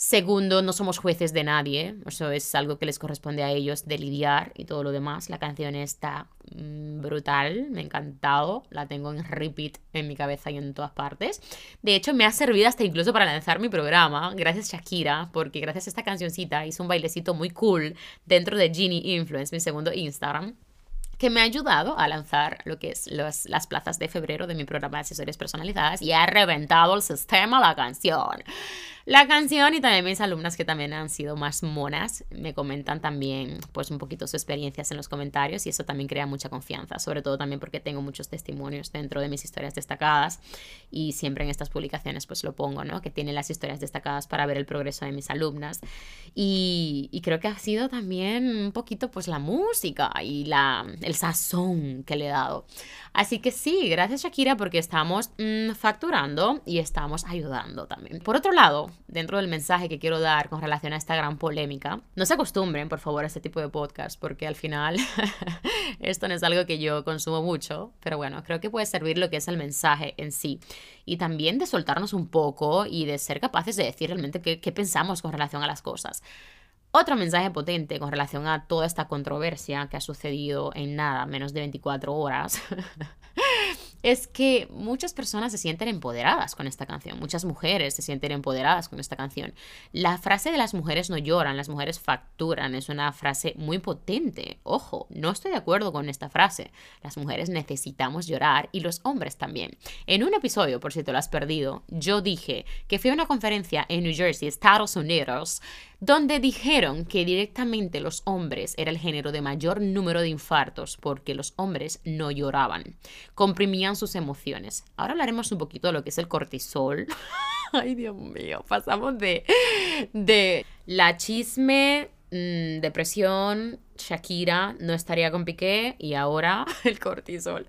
[SPEAKER 1] Segundo, no somos jueces de nadie, eso es algo que les corresponde a ellos de lidiar y todo lo demás. La canción está mm, brutal, me ha encantado, la tengo en repeat en mi cabeza y en todas partes. De hecho, me ha servido hasta incluso para lanzar mi programa, gracias Shakira, porque gracias a esta cancioncita hice un bailecito muy cool dentro de Genie Influence, mi segundo Instagram que me ha ayudado a lanzar lo que es las plazas de febrero de mi programa de asesorías personalizadas y ha reventado el sistema la canción. La canción y también mis alumnas que también han sido más monas me comentan también pues un poquito sus experiencias en los comentarios y eso también crea mucha confianza, sobre todo también porque tengo muchos testimonios dentro de mis historias destacadas y siempre en estas publicaciones pues lo pongo, ¿no? Que tienen las historias destacadas para ver el progreso de mis alumnas y, creo que ha sido también un poquito pues la música y la, el sazón que le he dado. Así que sí, gracias Shakira porque estamos mm, facturando y estamos ayudando también. Por otro lado, dentro del mensaje que quiero dar con relación a esta gran polémica, no se acostumbren por favor a este tipo de podcast porque al final (laughs) esto no es algo que yo consumo mucho, pero bueno, creo que puede servir lo que es el mensaje en sí y también de soltarnos un poco y de ser capaces de decir realmente qué, qué pensamos con relación a las cosas. Otro mensaje potente con relación a toda esta controversia que ha sucedido en nada, menos de 24 horas, (laughs) es que muchas personas se sienten empoderadas con esta canción, muchas mujeres se sienten empoderadas con esta canción. La frase de las mujeres no lloran, las mujeres facturan es una frase muy potente. Ojo, no estoy de acuerdo con esta frase. Las mujeres necesitamos llorar y los hombres también. En un episodio, por si te lo has perdido, yo dije que fui a una conferencia en New Jersey, Estados Unidos, donde dijeron que directamente los hombres era el género de mayor número de infartos porque los hombres no lloraban, comprimían sus emociones. Ahora hablaremos un poquito de lo que es el cortisol. (laughs) Ay, Dios mío, pasamos de, de la chisme, mm, depresión, Shakira no estaría con Piqué y ahora (laughs) el cortisol.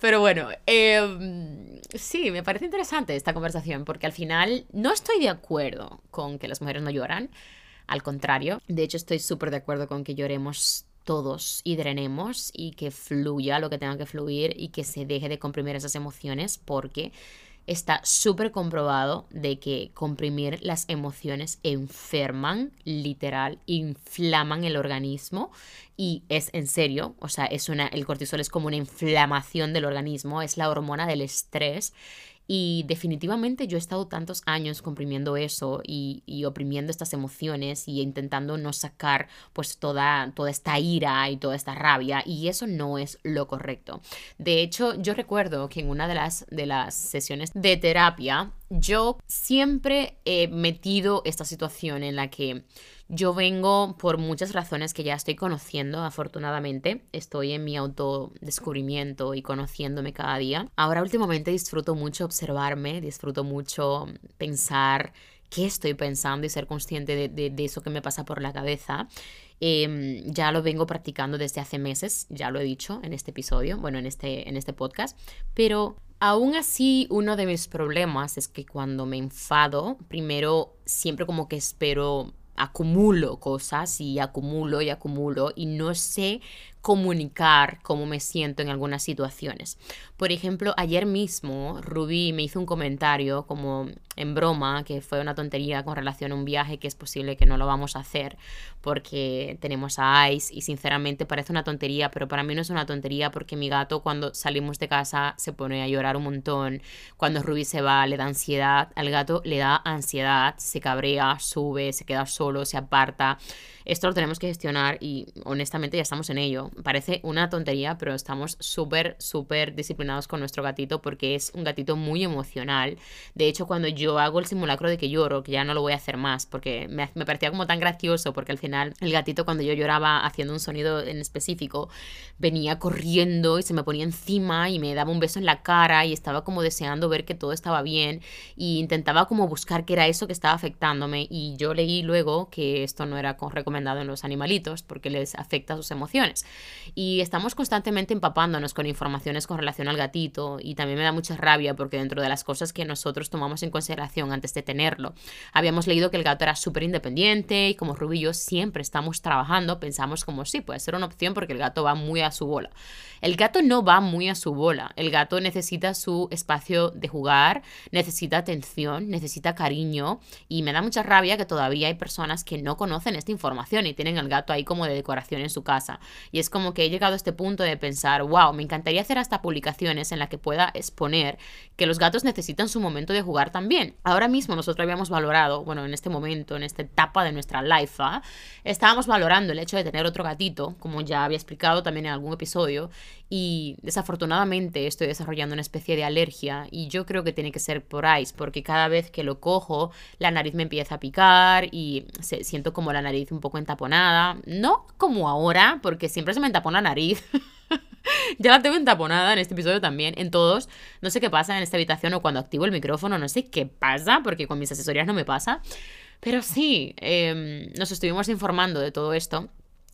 [SPEAKER 1] Pero bueno, em, sí, me parece interesante esta conversación porque al final no estoy de acuerdo con que las mujeres no lloran. Al contrario, de hecho estoy súper de acuerdo con que lloremos todos y drenemos y que fluya lo que tenga que fluir y que se deje de comprimir esas emociones porque está súper comprobado de que comprimir las emociones enferman, literal, inflaman el organismo y es en serio, o sea, es una el cortisol es como una inflamación del organismo, es la hormona del estrés y definitivamente yo he estado tantos años comprimiendo eso y, y, oprimiendo estas emociones y intentando no sacar pues toda, toda esta ira y toda esta rabia y eso no es lo correcto. De hecho, yo recuerdo que en una de las, de las sesiones de terapia yo siempre he metido esta situación en la que yo vengo por muchas razones que ya estoy conociendo, afortunadamente. Estoy en mi autodescubrimiento y conociéndome cada día. Ahora últimamente disfruto mucho observarme, disfruto mucho pensar qué estoy pensando y ser consciente de, de, eso que me pasa por la cabeza. Em, ya lo vengo practicando desde hace meses, ya lo he dicho en este episodio, bueno, en este, en este podcast, pero aún así uno de mis problemas es que cuando me enfado, primero siempre como que espero acumulo cosas y acumulo y acumulo y no sé comunicar cómo me siento en algunas situaciones. Por ejemplo, ayer mismo Ruby me hizo un comentario como en broma, que fue una tontería con relación a un viaje que es posible que no lo vamos a hacer porque tenemos a Ice y sinceramente parece una tontería, pero para mí no es una tontería porque mi gato cuando salimos de casa se pone a llorar un montón, cuando Ruby se va le da ansiedad, al gato le da ansiedad, se cabrea, sube, se queda solo, se aparta. Esto lo tenemos que gestionar y honestamente ya estamos en ello. Parece una tontería, pero estamos súper, súper disciplinados con nuestro gatito porque es un gatito muy emocional. De hecho, cuando yo hago el simulacro de que lloro, que ya no lo voy a hacer más porque me, me parecía como tan gracioso porque al final el gatito cuando yo lloraba haciendo un sonido en específico venía corriendo y se me ponía encima y me daba un beso en la cara y estaba como deseando ver que todo estaba bien y intentaba como buscar qué era eso que estaba afectándome y yo leí luego que esto no era recomendado en los animalitos porque les afecta sus emociones. Y estamos constantemente empapándonos con informaciones con relación al gatito y también me da mucha rabia porque dentro de las cosas que nosotros tomamos en consideración antes de tenerlo, habíamos leído que el gato era súper independiente y como Ruby y yo siempre estamos trabajando, pensamos como sí, puede ser una opción porque el gato va muy a su bola. El gato no va muy a su bola, el gato necesita su espacio de jugar, necesita atención, necesita cariño y me da mucha rabia que todavía hay personas que no conocen esta información y tienen al gato ahí como de decoración en su casa. Y como que he llegado a este punto de pensar, wow, me encantaría hacer hasta publicaciones en las que pueda exponer que los gatos necesitan su momento de jugar también. Ahora mismo nosotros habíamos valorado, bueno, en este momento, en esta etapa de nuestra life, ¿ah? estábamos valorando el hecho de tener otro gatito, como ya había explicado también en algún episodio, y desafortunadamente estoy desarrollando una especie de alergia y yo creo que tiene que ser por ice porque cada vez que lo cojo la nariz me empieza a picar y siento como la nariz un poco entaponada. No como ahora porque siempre me entapona la nariz. (laughs) ya la tengo entaponada en este episodio también, en todos. No sé qué pasa en esta habitación o cuando activo el micrófono, no sé qué pasa porque con mis asesorías no me pasa. Pero sí, em, nos estuvimos informando de todo esto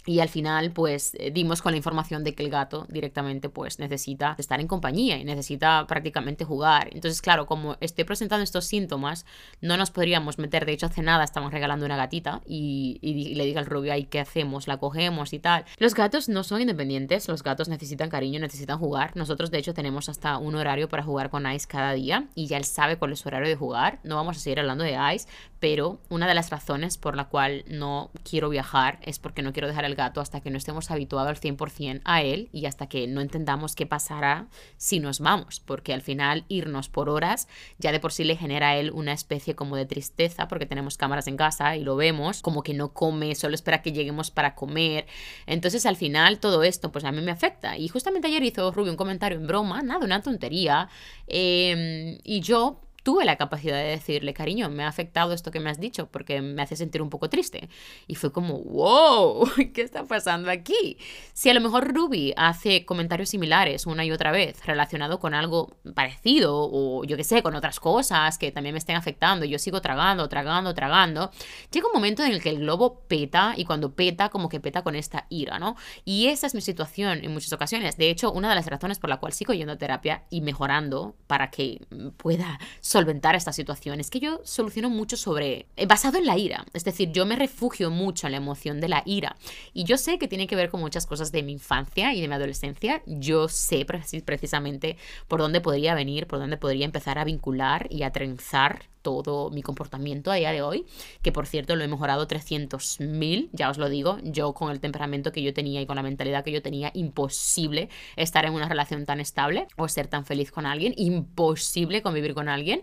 [SPEAKER 1] y al final, pues eh, dimos con la información de que el gato directamente pues necesita estar en compañía y necesita prácticamente jugar. Entonces, claro, como estoy presentando estos síntomas, no nos podríamos meter. De hecho, hace nada estamos regalando una gatita y, le diga al rubio, ahí, ¿qué hacemos? ¿La cogemos y tal? Los gatos no son independientes, los gatos necesitan cariño, necesitan jugar. Nosotros, de hecho, tenemos hasta un horario para jugar con Ice cada día y ya él sabe cuál es su horario de jugar. No vamos a seguir hablando de Ice, pero una de las razones por la cual no quiero viajar es porque no quiero dejar el gato hasta que no estemos habituados al 100% a él y hasta que no entendamos qué pasará si nos vamos, porque al final irnos por horas ya de por sí le genera a él una especie como de tristeza porque tenemos cámaras en casa y lo vemos, como que no come, solo espera que lleguemos para comer. Entonces al final todo esto pues a mí me afecta. Y justamente ayer hizo Rubio un comentario en broma, nada, una tontería. Em, y yo tuve la capacidad de decirle, cariño, me ha afectado esto que me has dicho porque me hace sentir un poco triste. Y fue como, wow, (laughs) ¿qué está pasando aquí? Si a lo mejor Ruby hace comentarios similares una y otra vez relacionado con algo parecido o yo qué sé, con otras cosas que también me estén afectando, yo sigo tragando, tragando, tragando, llega un momento en el que el globo peta y cuando peta como que peta con esta ira, ¿no? Y esa es mi situación en muchas ocasiones. De hecho, una de las razones por la cual sigo yendo a terapia y mejorando para que pueda solventar esta situación. Es que yo soluciono mucho sobre eh, basado en la ira, es decir, yo me refugio mucho en la emoción de la ira. Y yo sé que tiene que ver con muchas cosas de mi infancia y de mi adolescencia, yo sé precisamente por dónde podría venir, por dónde podría empezar a vincular y a trenzar todo mi comportamiento a día de hoy, que por cierto lo he mejorado 300.000, ya os lo digo, yo con el temperamento que yo tenía y con la mentalidad que yo tenía, imposible estar en una relación tan estable o ser tan feliz con alguien, imposible convivir con alguien.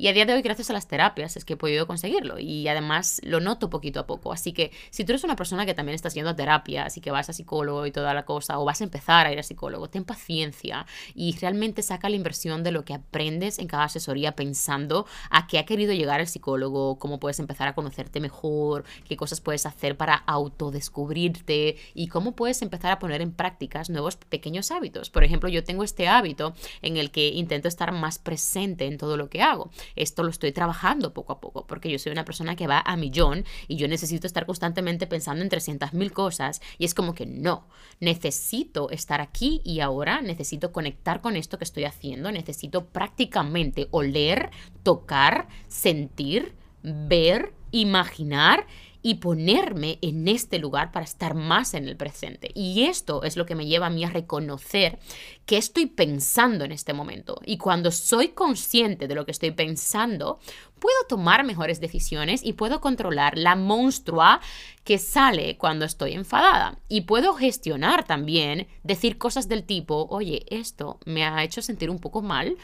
[SPEAKER 1] Y a día de hoy, gracias a las terapias, es que he podido conseguirlo. Y además lo noto poquito a poco. Así que si tú eres una persona que también estás yendo a terapia, así que vas a psicólogo y toda la cosa, o vas a empezar a ir a psicólogo, ten paciencia y realmente saca la inversión de lo que aprendes en cada asesoría pensando a qué ha querido llegar el psicólogo, cómo puedes empezar a conocerte mejor, qué cosas puedes hacer para autodescubrirte y cómo puedes empezar a poner en prácticas nuevos pequeños hábitos. Por ejemplo, yo tengo este hábito en el que intento estar más presente en todo lo que hago. Esto lo estoy trabajando poco a poco, porque yo soy una persona que va a millón y yo necesito estar constantemente pensando en 300.000 cosas. Y es como que no, necesito estar aquí y ahora, necesito conectar con esto que estoy haciendo, necesito prácticamente oler, tocar, sentir, ver, imaginar y ponerme en este lugar para estar más en el presente. Y esto es lo que me lleva a mí a reconocer que estoy pensando en este momento. Y cuando soy consciente de lo que estoy pensando, puedo tomar mejores decisiones y puedo controlar la monstrua que sale cuando estoy enfadada. Y puedo gestionar también, decir cosas del tipo, oye, esto me ha hecho sentir un poco mal,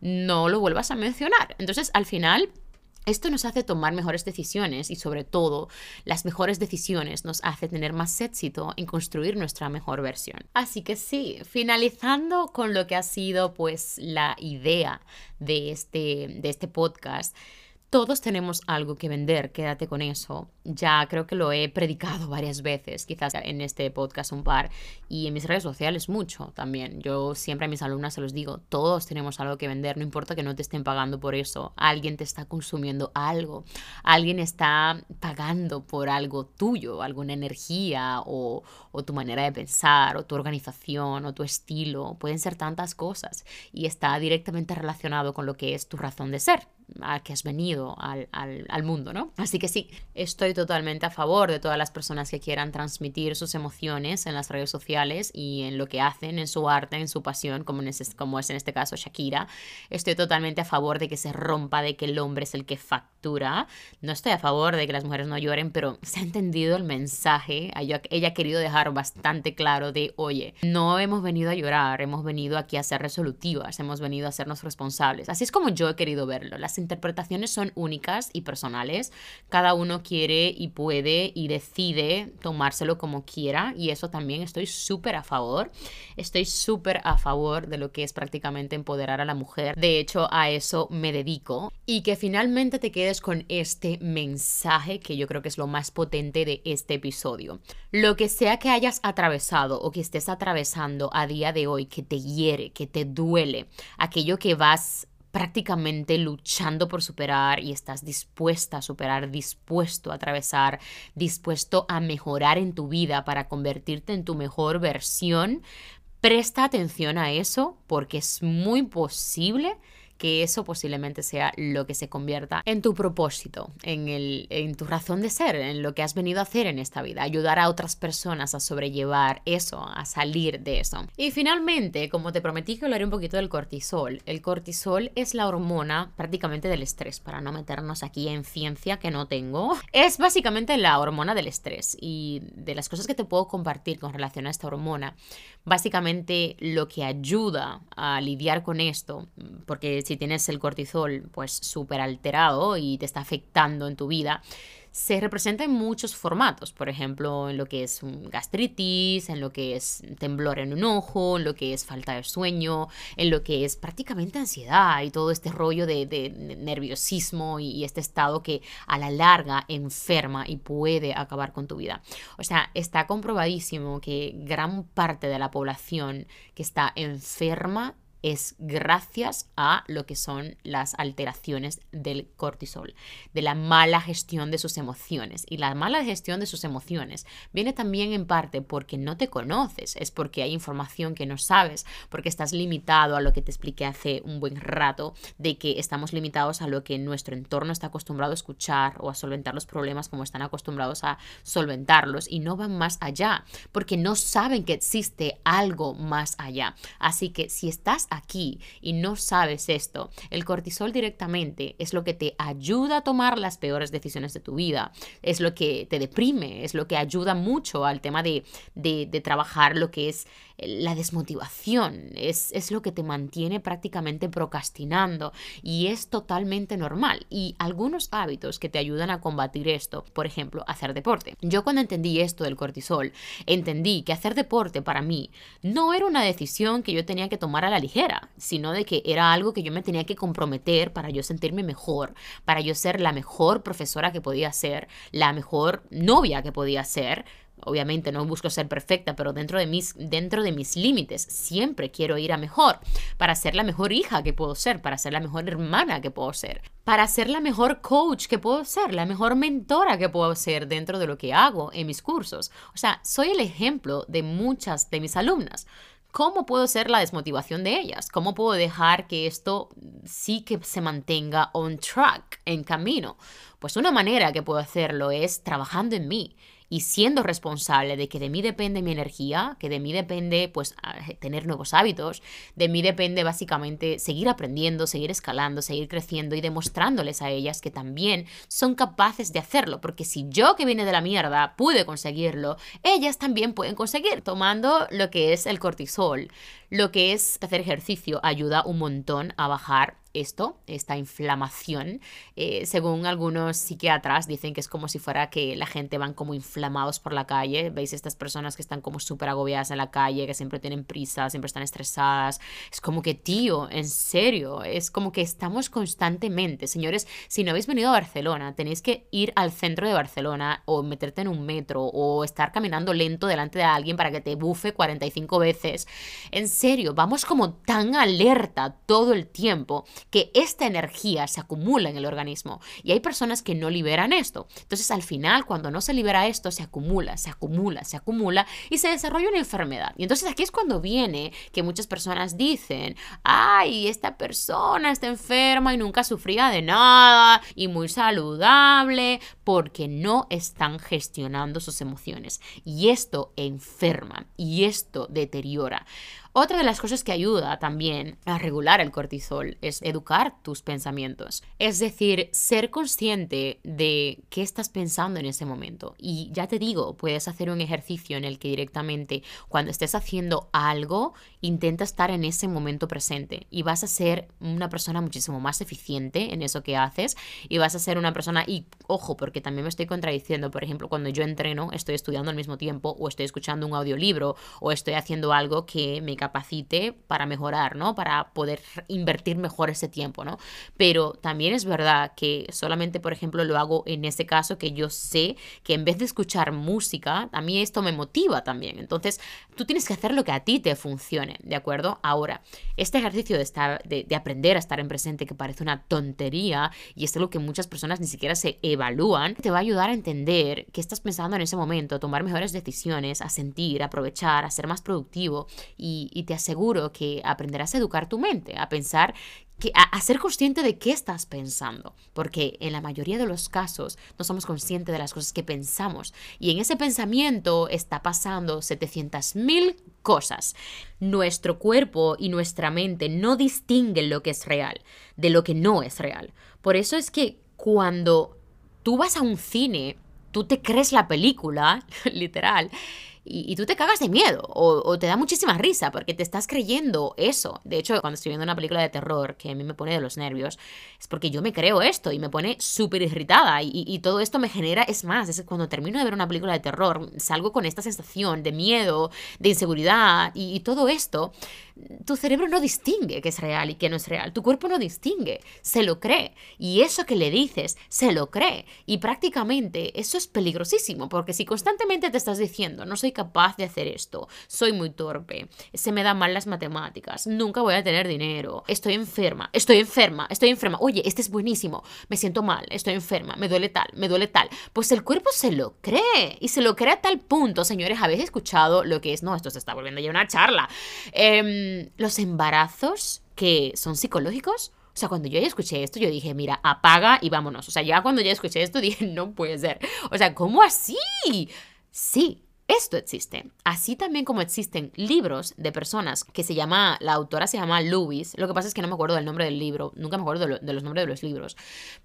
[SPEAKER 1] no lo vuelvas a mencionar. Entonces, al final esto nos hace tomar mejores decisiones y sobre todo las mejores decisiones nos hace tener más éxito en construir nuestra mejor versión. Así que sí, finalizando con lo que ha sido pues la idea de este, de este podcast, todos tenemos algo que vender, quédate con eso. Ya creo que lo he predicado (laughs) varias veces, quizás en este podcast un par, y en mis redes sociales mucho también. Yo siempre a mis alumnas se los digo, todos tenemos algo que vender, no importa que no te estén pagando por eso, alguien te está consumiendo algo, alguien está pagando por algo tuyo, alguna energía o, o tu manera de pensar, o tu organización, o tu estilo, pueden ser tantas cosas, y está directamente relacionado con lo que es tu razón de ser a que has venido al, al, mundo, ¿no? Así que sí, estoy totalmente a favor de todas las personas que quieran transmitir sus emociones en las redes sociales y en lo que hacen, en su arte, en su pasión, como, en como es en este caso Shakira. Estoy totalmente a favor de que se rompa, de que el hombre es el que factura. No estoy a favor de que las mujeres no lloren, pero (laughs) se ha entendido el mensaje. Ella ha querido dejar bastante claro de, oye, no hemos venido a llorar, hemos venido aquí a ser resolutivas, hemos venido a hacernos responsables. Así es como yo he querido verlo. Las interpretaciones son únicas y personales. Cada uno quiere y puede y decide tomárselo como quiera y eso también estoy súper a favor. Estoy súper a favor de lo que es prácticamente empoderar a la mujer. De hecho, a eso me dedico. Y que finalmente te quedes con este mensaje que yo creo que es lo más potente de este episodio. Lo que sea que hayas atravesado o que estés atravesando a día de hoy, que te hiere, que te duele, aquello que vas prácticamente luchando por superar y estás dispuesta a superar, dispuesto a atravesar, dispuesto a mejorar en tu vida para convertirte en tu mejor versión, presta atención a eso porque es muy posible que eso posiblemente sea lo que se convierta en tu propósito, en, el, en tu razón de ser, en lo que has venido a hacer en esta vida, ayudar a otras personas a sobrellevar eso, a salir de eso. Y finalmente, como te prometí que hablaré un poquito del cortisol, el cortisol es la hormona prácticamente del estrés, para no meternos aquí en ciencia que no tengo. Es básicamente la hormona del estrés y de las cosas que te puedo compartir con relación a esta hormona, básicamente lo que ayuda a lidiar con esto, porque si tienes el cortisol pues súper alterado y te está afectando en tu vida, se representa en muchos formatos, por ejemplo, en lo que es gastritis, en lo que es temblor en un ojo, en lo que es falta de sueño, en lo que es prácticamente ansiedad y todo este rollo de, nerviosismo y, y este estado que a la larga enferma y puede acabar con tu vida. O sea, está comprobadísimo que gran parte de la población que está enferma es gracias a lo que son las alteraciones del cortisol, de la mala gestión de sus emociones. Y la mala gestión de sus emociones viene también en parte porque no te conoces, es porque hay información que no sabes, porque estás limitado a lo que te expliqué hace un buen rato, de que estamos limitados a lo que nuestro entorno está acostumbrado a escuchar o a solventar los problemas como están acostumbrados a solventarlos y no van más allá, porque no saben que existe algo más allá. Así que si estás aquí y no sabes esto, el cortisol directamente es lo que te ayuda a tomar las peores decisiones de tu vida, es lo que te deprime, es lo que ayuda mucho al tema de, de, trabajar lo que es la desmotivación, es, es lo que te mantiene prácticamente procrastinando y es totalmente normal. Y algunos hábitos que te ayudan a combatir esto, por ejemplo, hacer deporte. Yo cuando entendí esto del cortisol, entendí que hacer deporte para mí no era una decisión que yo tenía que tomar a la ligera, sino de que era algo que yo me tenía que comprometer para yo sentirme mejor, para yo ser la mejor profesora que podía ser, la mejor novia que podía ser, Obviamente no busco ser perfecta, pero dentro de mis, dentro de mis límites siempre quiero ir a mejor, para ser la mejor hija que puedo ser, para ser la mejor hermana que puedo ser, para ser la mejor coach que puedo ser, la mejor mentora que puedo ser dentro de lo que hago en mis cursos. O sea, soy el ejemplo de muchas de mis alumnas. ¿Cómo puedo ser la desmotivación de ellas? ¿Cómo puedo dejar que esto sí que se mantenga on track, en camino? Pues una manera que puedo hacerlo es trabajando en mí, y siendo responsable de que de mí depende mi energía, que de mí depende pues tener nuevos hábitos, de mí depende básicamente seguir aprendiendo, seguir escalando, seguir creciendo y demostrándoles a ellas que también son capaces de hacerlo, porque si yo que viene de la mierda pude conseguirlo, ellas también pueden conseguir, tomando lo que es el cortisol, lo que es hacer ejercicio ayuda un montón a bajar esto, esta inflamación. Eh, según algunos psiquiatras, dicen que es como si fuera que la gente van como inflamados por la calle. ¿Veis estas personas que están como súper agobiadas en la calle, que siempre tienen prisa, siempre están estresadas? Es como que, tío, en serio, es como que estamos constantemente. Señores, si no habéis venido a Barcelona, tenéis que ir al centro de Barcelona o meterte en un metro o estar caminando lento delante de alguien para que te bufe 45 veces. En serio, vamos como tan alerta todo el tiempo que esta energía se acumula en el organismo y hay personas que no liberan esto. Entonces al final cuando no se libera esto se acumula, se acumula, se acumula y se desarrolla una enfermedad. Y entonces aquí es cuando viene que muchas personas dicen, ay, esta persona está enferma y nunca sufría de nada y muy saludable porque no están gestionando sus emociones. Y esto enferma y esto deteriora. Otra de las cosas que ayuda también a regular el cortisol es educar tus pensamientos. Es decir, ser consciente de qué estás pensando en ese momento. Y ya te digo, puedes hacer un ejercicio en el que directamente cuando estés haciendo algo, intenta estar en ese momento presente y vas a ser una persona muchísimo más eficiente en eso que haces y vas a ser una persona, y ojo, porque también me estoy contradiciendo, por ejemplo, cuando yo entreno, estoy estudiando al mismo tiempo o estoy escuchando un audiolibro o estoy haciendo algo que me capacite para mejorar, ¿no? Para poder invertir mejor ese tiempo, ¿no? Pero también es verdad que solamente, por ejemplo, lo hago en ese caso que yo sé que en vez de escuchar música, a mí esto me motiva también. Entonces, tú tienes que hacer lo que a ti te funcione, ¿de acuerdo? Ahora, este ejercicio de, estar, de, de aprender a estar en presente, que parece una tontería y es algo que muchas personas ni siquiera se evalúan, te va a ayudar a entender qué estás pensando en ese momento, a tomar mejores decisiones, a sentir, a aprovechar, a ser más productivo y te aseguro que aprenderás a educar tu mente, a pensar que, a, ser consciente de qué estás pensando, porque en la mayoría de los casos no somos conscientes de las cosas que pensamos y en ese pensamiento está pasando 700.000 cosas. Nuestro cuerpo y nuestra mente no distinguen lo que es real de lo que no es real. Por eso es que cuando tú vas a un cine, tú te crees la película, (laughs) literal, y, tú te cagas de miedo o, te da muchísima risa porque te estás creyendo eso. De hecho, cuando estoy viendo una película de terror que a mí me pone de los nervios, es porque yo me creo esto y me pone súper irritada y, todo esto me genera, es más, es cuando termino de ver una película de terror, salgo con esta sensación de miedo, de inseguridad y, y todo esto, tu cerebro no distingue que es real y que no es real, tu cuerpo no distingue, se lo cree. Y eso que le dices, se lo cree. Y prácticamente eso es peligrosísimo porque si constantemente te estás diciendo, no soy capaz de hacer esto, soy muy torpe, se me dan mal las matemáticas, nunca voy a tener dinero, estoy enferma, estoy enferma, estoy enferma, oye, este es buenísimo, me siento mal, estoy enferma, me duele tal, me duele tal. Pues el cuerpo se lo cree y se lo cree a tal punto, señores, habéis escuchado lo que es, no, esto se está volviendo ya una charla, em, los embarazos que son psicológicos. O sea, cuando yo ya escuché esto, yo dije, mira, apaga y vámonos. O sea, ya cuando ya escuché esto, (laughs) dije, no puede ser. O sea, ¿cómo así? Sí, esto existe. Así también como existen libros de personas que se llama, la autora se llama Lewis, lo que pasa es que no me acuerdo del nombre del libro, nunca me acuerdo de, los nombres de los libros,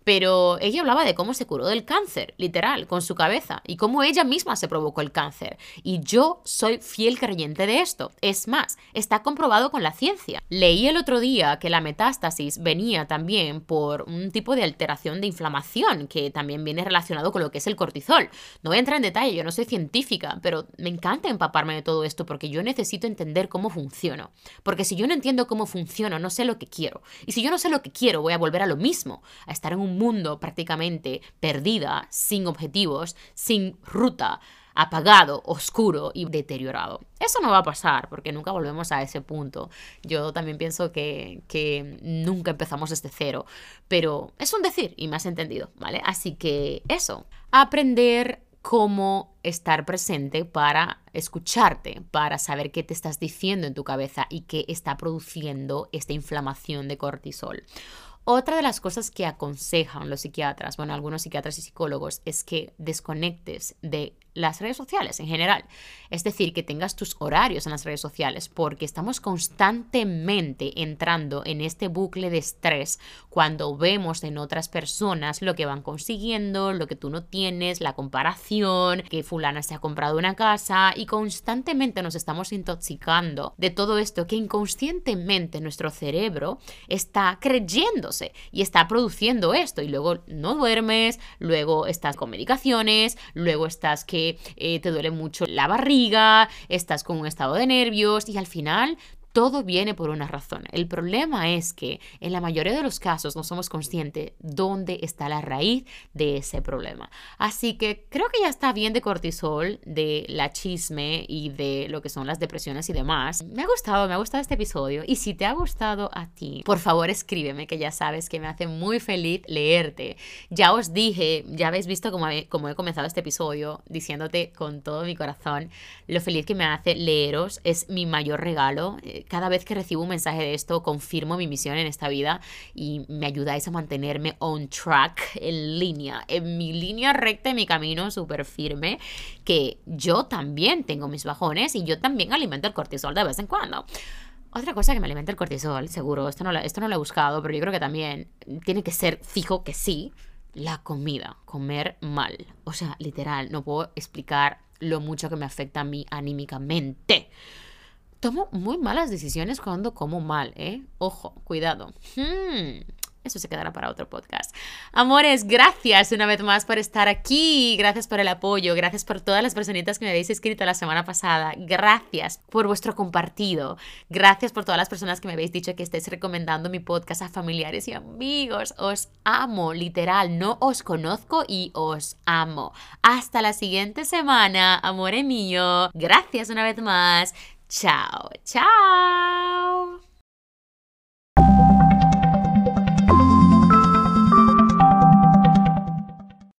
[SPEAKER 1] pero ella hablaba de cómo se curó del cáncer, literal, con su cabeza, y cómo ella misma se provocó el cáncer. Y yo soy fiel creyente de esto. Es más, está comprobado con la ciencia. Leí el otro día que la metástasis venía también por un tipo de alteración de inflamación que también viene relacionado con lo que es el cortisol. No voy a entrar en detalle, yo no soy científica, pero pero me encanta empaparme de todo esto porque yo necesito entender cómo funciono. Porque si yo no entiendo cómo funciono, no sé lo que quiero. Y si yo no sé lo que quiero, voy a volver a lo mismo, a estar en un mundo prácticamente perdida, sin objetivos, sin ruta, apagado, oscuro y deteriorado. Eso no va a pasar porque nunca volvemos a ese punto. Yo también pienso que, que, nunca empezamos desde cero, pero es un decir y me has entendido, ¿vale? Así que eso, aprender cómo estar presente para escucharte, para saber qué te estás diciendo en tu cabeza y qué está produciendo esta inflamación de cortisol. Otra de las cosas que aconsejan los psiquiatras, bueno, algunos psiquiatras y psicólogos, es que desconectes de las redes sociales en general. Es decir, que tengas tus horarios en las redes sociales, porque estamos constantemente entrando en este bucle de estrés cuando vemos en otras personas lo que van consiguiendo, lo que tú no tienes, la comparación, que fulana se ha comprado una casa y constantemente nos estamos intoxicando de todo esto que inconscientemente nuestro cerebro está creyéndose y está produciendo esto y luego no duermes, luego estás con medicaciones, luego estás que te duele mucho la barriga, estás con un estado de nervios y al final todo viene por una razón. El problema es que en la mayoría de los casos no somos conscientes dónde está la raíz de ese problema. Así que creo que ya está bien de cortisol, de la chisme y de lo que son las depresiones y demás. Me ha gustado, me ha gustado este episodio. Y si te ha gustado a ti, por favor escríbeme, que ya sabes que me hace muy feliz leerte. Ya os dije, ya habéis visto cómo he, he comenzado este episodio diciéndote con todo mi corazón lo feliz que me hace leeros. Es mi mayor regalo cada vez que recibo un mensaje de esto, confirmo mi misión en esta vida y me ayudáis a mantenerme on track, en línea, en mi línea recta, en mi camino súper firme, que yo también tengo mis bajones y yo también alimento el cortisol de vez en cuando. Otra cosa que me alimenta el cortisol, seguro, esto no, esto no lo he buscado, pero yo creo que también tiene que ser fijo que sí, la comida, comer mal. O sea, literal, no puedo explicar lo mucho que me afecta a mí anímicamente tomo muy malas decisiones cuando como mal, ¿eh? Ojo, cuidado. Hmm, eso se quedará para otro podcast. Amores, gracias una vez más por estar aquí. Gracias por el apoyo. Gracias por todas las personitas que me habéis escrito la semana pasada. Gracias por vuestro compartido. Gracias por todas las personas que me habéis dicho que estéis recomendando mi podcast a familiares y amigos. Os amo, literal. No os conozco y os amo. Hasta la siguiente semana, amore mío. Gracias una vez más. Ciao, ciao!